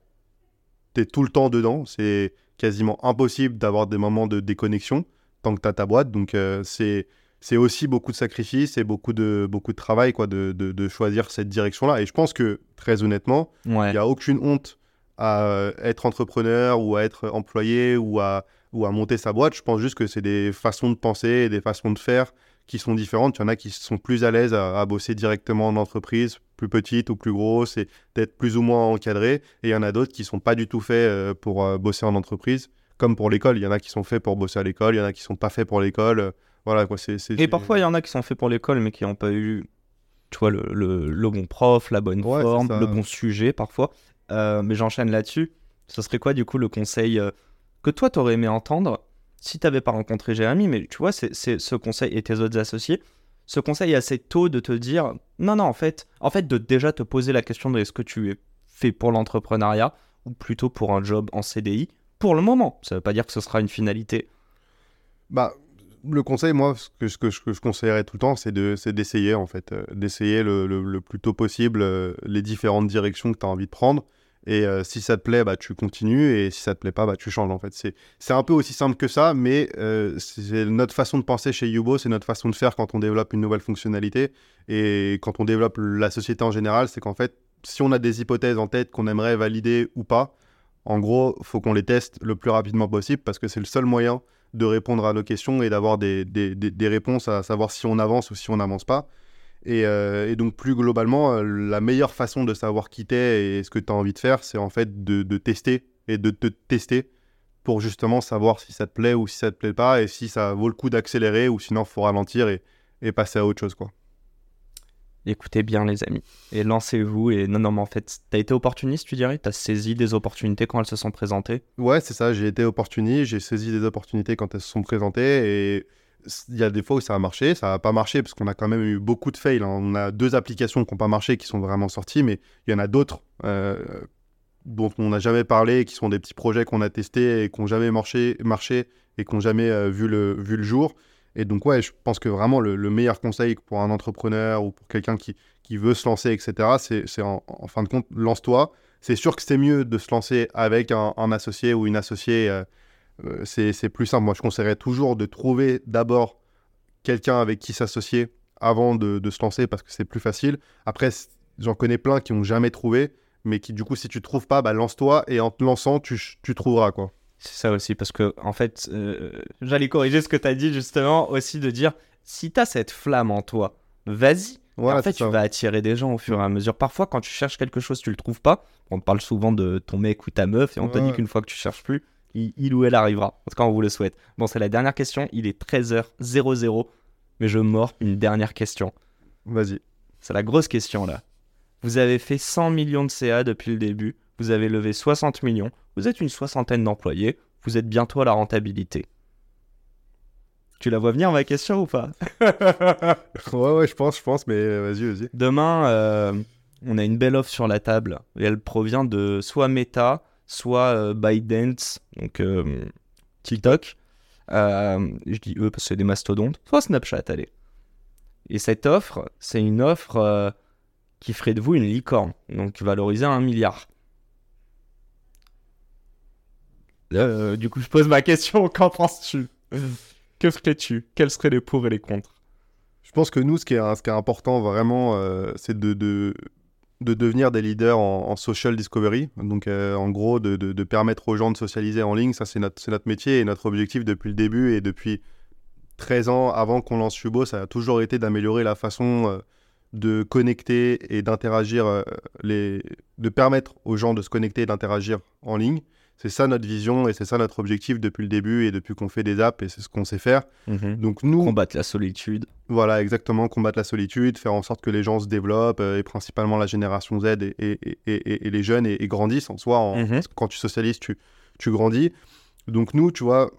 tu es tout le temps dedans. C'est quasiment impossible d'avoir des moments de déconnexion tant que tu as ta boîte. Donc, euh, c'est. C'est aussi beaucoup de sacrifices et beaucoup de, beaucoup de travail quoi, de, de, de choisir cette direction-là. Et je pense que, très honnêtement, Ouais. il n'y a aucune honte à euh, être entrepreneur ou à être employé ou à, ou à monter sa boîte. Je pense juste que c'est des façons de penser et des façons de faire qui sont différentes. Il y en a qui sont plus à l'aise à, à bosser directement en entreprise, plus petite ou plus grosse, et d'être plus ou moins encadré. Et il y en a d'autres qui sont pas du tout faits euh, pour euh, bosser en entreprise. Comme pour l'école, il y en a qui sont faits pour bosser à l'école, il y en a qui sont pas faits pour l'école. Euh, Voilà quoi, c'est. c'est- Et parfois, il y en a qui sont faits pour l'école, mais qui n'ont pas eu, tu vois, le, le- le bon prof, la bonne Ouais, forme, le bon sujet, parfois. Euh, mais j'enchaîne là-dessus. Ce serait quoi, du coup, le conseil euh, que toi, t'aurais aimé entendre si t'avais pas rencontré Jérémy? Mais tu vois, c'est c'est ce conseil et tes autres associés. Ce conseil assez tôt de te dire, non, non, en fait, en fait, de déjà te poser la question de est-ce que tu es fait pour l'entrepreneuriat ou plutôt pour un job en CDI pour le moment. Ça veut pas dire que ce sera une finalité. Bah, le conseil, moi, ce que, ce que je conseillerais tout le temps, c'est de- c'est d'essayer, en fait. euh, d'essayer le, le- le plus tôt possible euh, les différentes directions que tu as envie de prendre. Et euh, si ça te plaît, bah, tu continues. Et si ça te plaît pas, bah, tu changes, en fait. C'est un peu aussi simple que ça, mais euh, c'est notre façon de penser chez Yubo, c'est notre façon de faire quand on développe une nouvelle fonctionnalité. Et quand on développe la société en général, c'est qu'en fait, si on a des hypothèses en tête qu'on aimerait valider ou pas, en gros, faut qu'on les teste le plus rapidement possible parce que c'est le seul moyen de répondre à nos questions et d'avoir des- des- des réponses à savoir si on avance ou si on n'avance pas. Et, euh, et donc, plus globalement, euh, la meilleure façon de savoir qui t'es et ce que tu as envie de faire, c'est en fait de, de tester et de te tester pour justement savoir si ça te plaît ou si ça te plaît pas et si ça vaut le coup d'accélérer ou sinon, faut ralentir et, et passer à autre chose. quoi. Écoutez bien les amis et lancez-vous et non non mais en fait t'as été opportuniste tu dirais? T'as saisi des opportunités quand elles se sont présentées? Ouais, c'est ça. J'ai été opportuniste, j'ai saisi des opportunités quand elles se sont présentées et Il y a des fois où ça a marché, ça n'a pas marché parce qu'on a quand même eu beaucoup de fails. hein. On a deux applications qui n'ont pas marché, qui sont vraiment sorties, mais il y en a d'autres euh, dont on n'a jamais parlé, qui sont des petits projets qu'on a testés et qui n'ont jamais marché, marché et qui n'ont jamais euh, vu, le, vu le jour. Et donc, ouais, je pense que vraiment le, le meilleur conseil pour un entrepreneur ou pour quelqu'un qui, qui veut se lancer, etc., c'est en, en fin de compte, lance-toi. C'est sûr que c'est mieux de se lancer avec un, un associé ou une associée. euh, euh, c'est plus simple. Moi, je conseillerais toujours de trouver d'abord quelqu'un avec qui s'associer avant de, de se lancer parce que c'est plus facile. Après, j'en connais plein qui n'ont jamais trouvé, mais qui, du coup, si tu trouves pas, bah, lance-toi et en te lançant, tu, trouveras, quoi. C'est ça aussi, parce que, en fait, euh, j'allais corriger ce que tu as dit justement, aussi de dire si tu as cette flamme en toi, vas-y. En fait, tu vas attirer des gens au fur et à mesure. Parfois, quand tu cherches quelque chose, tu le trouves pas. On te parle souvent de ton mec ou ta meuf, et on te dit qu'une fois que tu cherches plus, il, il ou elle arrivera. En tout cas, on vous le souhaite. Bon, c'est la dernière question. Il est 13h00, mais je mords une dernière question. Vas-y. C'est la grosse question là. Vous avez fait 100 millions de CA depuis le début, vous avez levé 60 millions, vous êtes une soixantaine d'employés, vous êtes bientôt à la rentabilité. Tu la vois venir ma question ou pas? Ouais, ouais, je pense, je pense, mais vas-y, vas-y. Demain, euh, on a une belle offre sur la table et elle provient de soit Meta, soit euh, ByteDance, donc euh, TikTok. Euh, je dis eux parce que c'est des mastodontes, soit Snapchat, allez. Et cette offre, c'est une offre euh, qui ferait de vous une licorne, donc valorisée à un milliard. Euh, du coup, je pose ma question, qu'en penses-tu? Que ferais-tu? Quels seraient les pour et les contre? Je pense que nous, ce qui est, ce qui est important vraiment, euh, c'est de, de, de devenir des leaders en, social discovery. Donc, euh, en gros, de, permettre aux gens de socialiser en ligne. Ça, c'est notre, métier et notre objectif depuis le début et depuis 13 ans avant qu'on lance Fubo, ça a toujours été d'améliorer la façon euh, de connecter et d'interagir, euh, les... de permettre aux gens de se connecter et d'interagir en ligne. C'est ça notre vision et c'est ça notre objectif depuis le début et depuis qu'on fait des apps et c'est ce qu'on sait faire. Donc nous, Combattre la solitude. voilà, exactement, combattre la solitude, faire en sorte que les gens se développent, euh, et principalement la génération Z et, et- et- et- et les jeunes, et, grandissent en soi. en- Mhm. parce que quand tu socialises, tu, tu grandis. Donc nous, tu vois,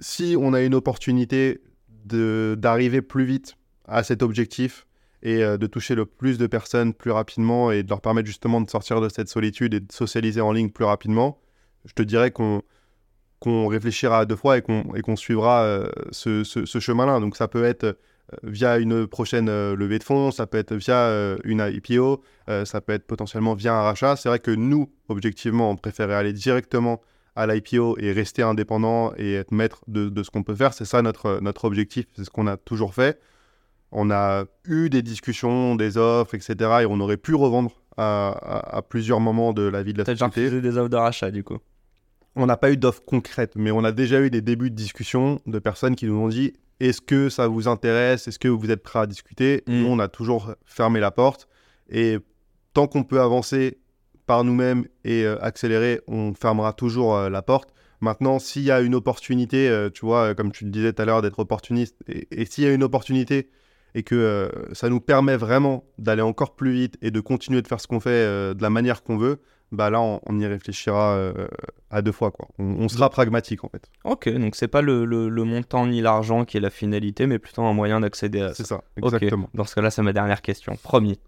si on a une opportunité d'arriver plus vite à cet objectif et euh, de toucher le plus de personnes plus rapidement et de leur permettre justement de sortir de cette solitude et de socialiser en ligne plus rapidement, je te dirais qu'on qu'on réfléchira à deux fois et qu'on qu'on suivra euh, ce, ce- ce chemin-là. Donc ça peut être euh, via une prochaine euh, levée de fonds, ça peut être via euh, une IPO, ça peut être potentiellement via un rachat. C'est vrai que nous, objectivement, on préférait aller directement à l'IPO et rester indépendant et être maître de, de ce qu'on peut faire. C'est ça notre, notre objectif, c'est ce qu'on a toujours fait. On a eu des discussions, des offres, etc. Et on aurait pu revendre à, à- à plusieurs moments de la vie de la T'as déjà société. refusé des offres de rachat, du coup. On n'a pas eu d'offres concrètes, mais on a déjà eu des débuts de discussion de personnes qui nous ont dit est-ce que ça vous intéresse? Est-ce que vous êtes prêt à discuter? Mm. Nous, on a toujours fermé la porte. Et tant qu'on peut avancer par nous-mêmes et euh, accélérer, on fermera toujours euh, la porte. Maintenant, s'il y a une opportunité, euh, tu vois, comme tu le disais tout à l'heure, d'être opportuniste, et, et s'il y a une opportunité et que ça nous permet vraiment d'aller encore plus vite et de continuer de faire ce qu'on fait de la manière qu'on veut, bah là, on, on y réfléchira euh, à deux fois. Quoi. On, on sera pragmatique, en fait. Ok, donc c'est pas le, le- le montant ni l'argent qui est la finalité, mais plutôt un moyen d'accéder à ça. C'est ça, exactement. Dans ce cas-là, c'est ma dernière question. Promis.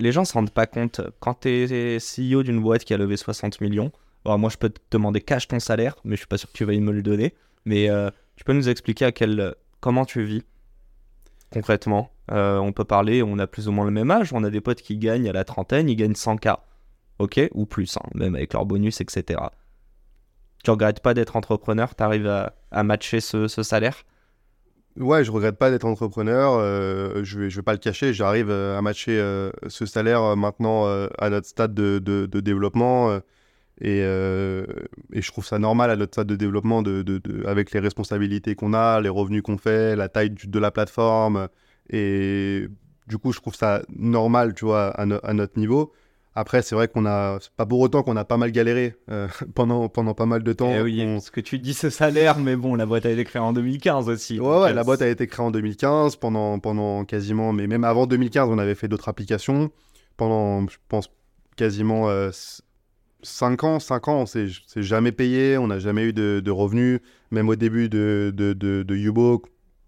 Les gens s'en rendent pas compte. Quand tu es CEO d'une boîte qui a levé 60 millions, alors moi je peux te demander cash ton salaire, mais je suis pas sûr que tu veuilles me le donner. Mais euh, tu peux nous expliquer à quel, comment tu vis concrètement? Euh, On peut parler, on a plus ou moins le même âge, on a des potes qui gagnent à la trentaine, ils gagnent 100K. Ok Ou plus, hein, même avec leur bonus, etc. Tu regrettes pas d'être entrepreneur? T'arrives à, à matcher ce, salaire? Ouais, je regrette pas d'être entrepreneur. euh, je vais, vais pas le cacher. J'arrive euh, à matcher euh, ce salaire maintenant à notre stade de, développement. et, je trouve ça normal à notre stade de développement de, avec les responsabilités qu'on a, les revenus qu'on fait, la taille de la plateforme. Et du coup, je trouve ça normal, tu vois, à notre niveau. Après, c'est vrai qu'on a, pas pour autant qu'on a pas mal galéré euh, pendant, pendant pas mal de temps. Eh oui, On- parce que tu dis ce salaire, mais bon, la boîte a été créée en 2015 aussi. Ouais, ouais, euh, la boîte a été créée en 2015, pendant, pendant quasiment, mais même avant 2015, on avait fait d'autres applications. Pendant, je pense, quasiment 5 ans, 5 ans, on s'est s'est jamais payé, on n'a jamais eu de, de revenus. Même au début de, de, de,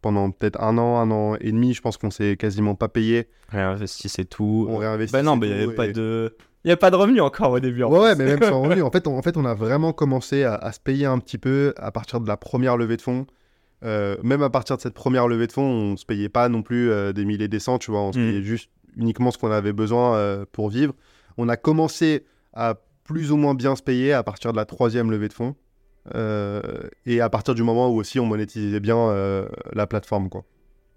pendant peut-être un an, un an et demi. Je pense qu'on s'est quasiment pas payé. Réinvestissez tout. On réinvestit. Bah non, mais il n'y avait pas de. Il n'y a pas de revenus encore au début. en Ouais, mais même sans revenu. En fait, on, en fait, on a vraiment commencé à, à se payer un petit peu à partir de la première levée de fonds. Euh, même à partir de cette première levée de fonds, on se payait pas non plus euh, des milliers des cents, tu vois. On se Mm. payait juste uniquement ce qu'on avait besoin euh, pour vivre. On a commencé à plus ou moins bien se payer à partir de la troisième levée de fonds. Euh, et à partir du moment où aussi on monétisait bien euh, la plateforme, quoi.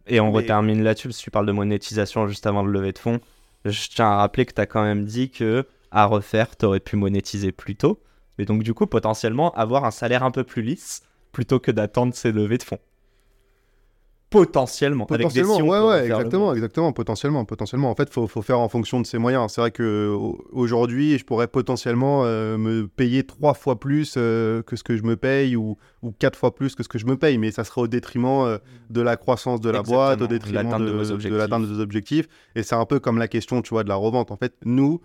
Et on Mais- retermine là-dessus, parce que tu parles de monétisation juste avant de lever de fonds. Je tiens à rappeler que tu as quand même dit que à refaire, tu aurais pu monétiser plus tôt. Et donc, du coup, potentiellement, avoir un salaire un peu plus lisse plutôt que d'attendre ces levées de fonds. Potentiellement. avec des Potentiellement, ouais, ouais, le exactement, exactement, potentiellement, potentiellement. En fait, faut, faut faire en fonction de ses moyens. C'est vrai que au- aujourd'hui, je pourrais potentiellement euh, me payer trois fois plus euh, que ce que je me paye ou, ou quatre fois plus que ce que je me paye, mais ça serait au détriment euh, de la croissance de la Exactement, boîte, au détriment de de, l'atteinte de vos objectifs. Et c'est un peu comme la question, tu vois, de la revente. En fait, nous,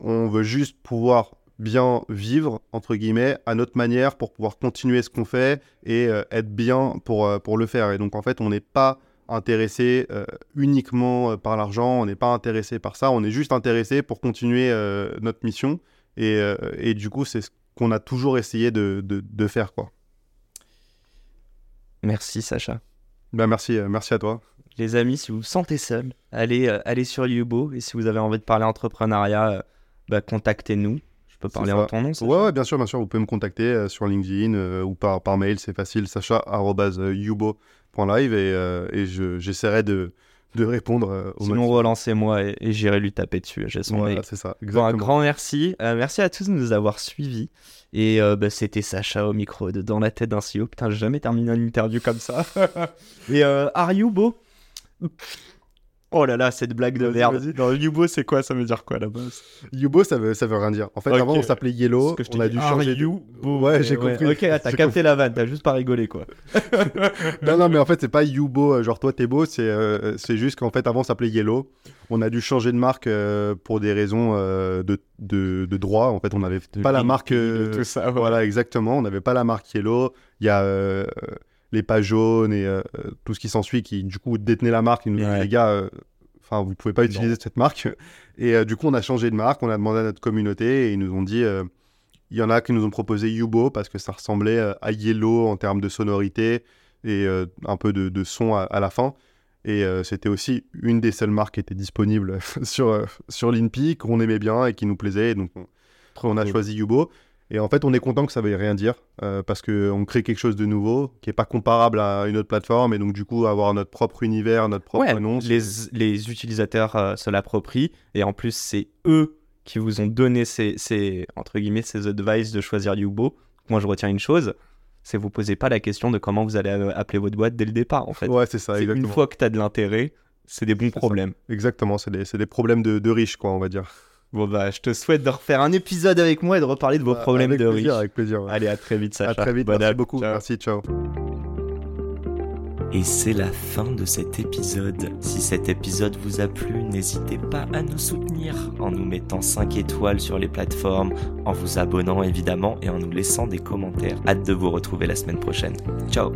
on veut juste pouvoir bien vivre, entre guillemets, à notre manière pour pouvoir continuer ce qu'on fait et euh, être bien pour, euh, pour le faire. Et donc, en fait, on n'est pas intéressé euh, uniquement par l'argent, on n'est pas intéressé par ça, on est juste intéressé pour continuer notre mission. Et, et du coup, c'est ce qu'on a toujours essayé de, de, de faire. Quoi. Merci, Sacha. Ben, merci, merci à toi. Les amis, si vous vous sentez seul, allez, allez sur Yubo. Et si vous avez envie de parler entrepreneuriat, bah, contactez-nous. Peux parler en ton nom Sacha Ouais, ouais, bien sûr, bien sûr, vous pouvez me contacter euh, sur LinkedIn euh, ou par, par mail, c'est facile, sacha.yubo.live et, euh, et je- j'essaierai de, de répondre au Sinon, relancez-moi et, et j'irai lui taper dessus. J'ai son. Voilà, c'est ça, Bon, un exactement. grand merci. Euh, merci à tous de nous avoir suivis. Et euh, bah, c'était Sacha au micro de Dans la tête d'un CEO. Putain, j'ai jamais terminé une interview comme ça. Et euh, are you beau? Oh là là, cette blague de merde. Non, Yubo, c'est quoi Ça veut dire quoi base? Yubo, ça veut, ça veut rien dire. En fait, avant, on s'appelait Yellow, que je on a dû Are changer. de- you Ouais, j'ai Ouais, compris. Ok, ah, t'as capté la vanne, t'as juste pas rigolé quoi. Non, non, mais en fait, c'est pas Yubo, euh, genre toi t'es beau, c'est euh, juste qu'en fait, avant, on s'appelait Yellow. On a dû changer de marque euh, pour des raisons euh, de, de, de droit. En fait, on n'avait pas la marque. tout ça, ouais. Voilà, exactement. On n'avait pas la marque Yellow. Il y a les pages jaunes et euh, tout ce qui s'ensuit qui, du coup, détenaient la marque. Ils nous Ouais. les gars, euh, enfin, vous pouvez pas utiliser cette marque. Et euh, du coup, on a changé de marque. On a demandé à notre communauté et ils nous ont dit. euh, il y en a qui nous ont proposé Yubo parce que ça ressemblait euh, à Yellow en termes de sonorité et euh, un peu de, de son à, à la fin. Et euh, c'était aussi une des seules marques qui était disponible sur, euh, sur l'INPI, qu'on aimait bien et qui nous plaisait. Et donc, on, on a choisi Yubo. Et en fait, on est content que ça veuille rien dire euh, parce qu'on crée quelque chose de nouveau qui n'est pas comparable à une autre plateforme. Et donc, du coup, avoir notre propre univers, notre propre Ouais, nom. les, les utilisateurs euh, se l'approprient et en plus c'est eux qui vous ont donné ces, ces entre guillemets ces advice de choisir Yubo. Moi je retiens une chose, c'est vous posez pas la question de comment vous allez euh, appeler votre boîte dès le départ en fait. Ouais, c'est ça, exactement. une fois que tu as de l'intérêt, c'est des bons ça. problèmes. Exactement, c'est des, des problèmes de, de riches, quoi, on va dire. Bon bah je te souhaite de refaire un épisode avec moi et de reparler de vos Ouais, problèmes avec de plaisir, riches. Avec plaisir. ouais. Allez à très vite Sacha. À très vite, merci beaucoup. Ciao. Merci, ciao. Et c'est la fin de cet épisode. Si cet épisode vous a plu, n'hésitez pas à nous soutenir en nous mettant 5 étoiles sur les plateformes, en vous abonnant évidemment et en nous laissant des commentaires. Hâte de vous retrouver la semaine prochaine. Ciao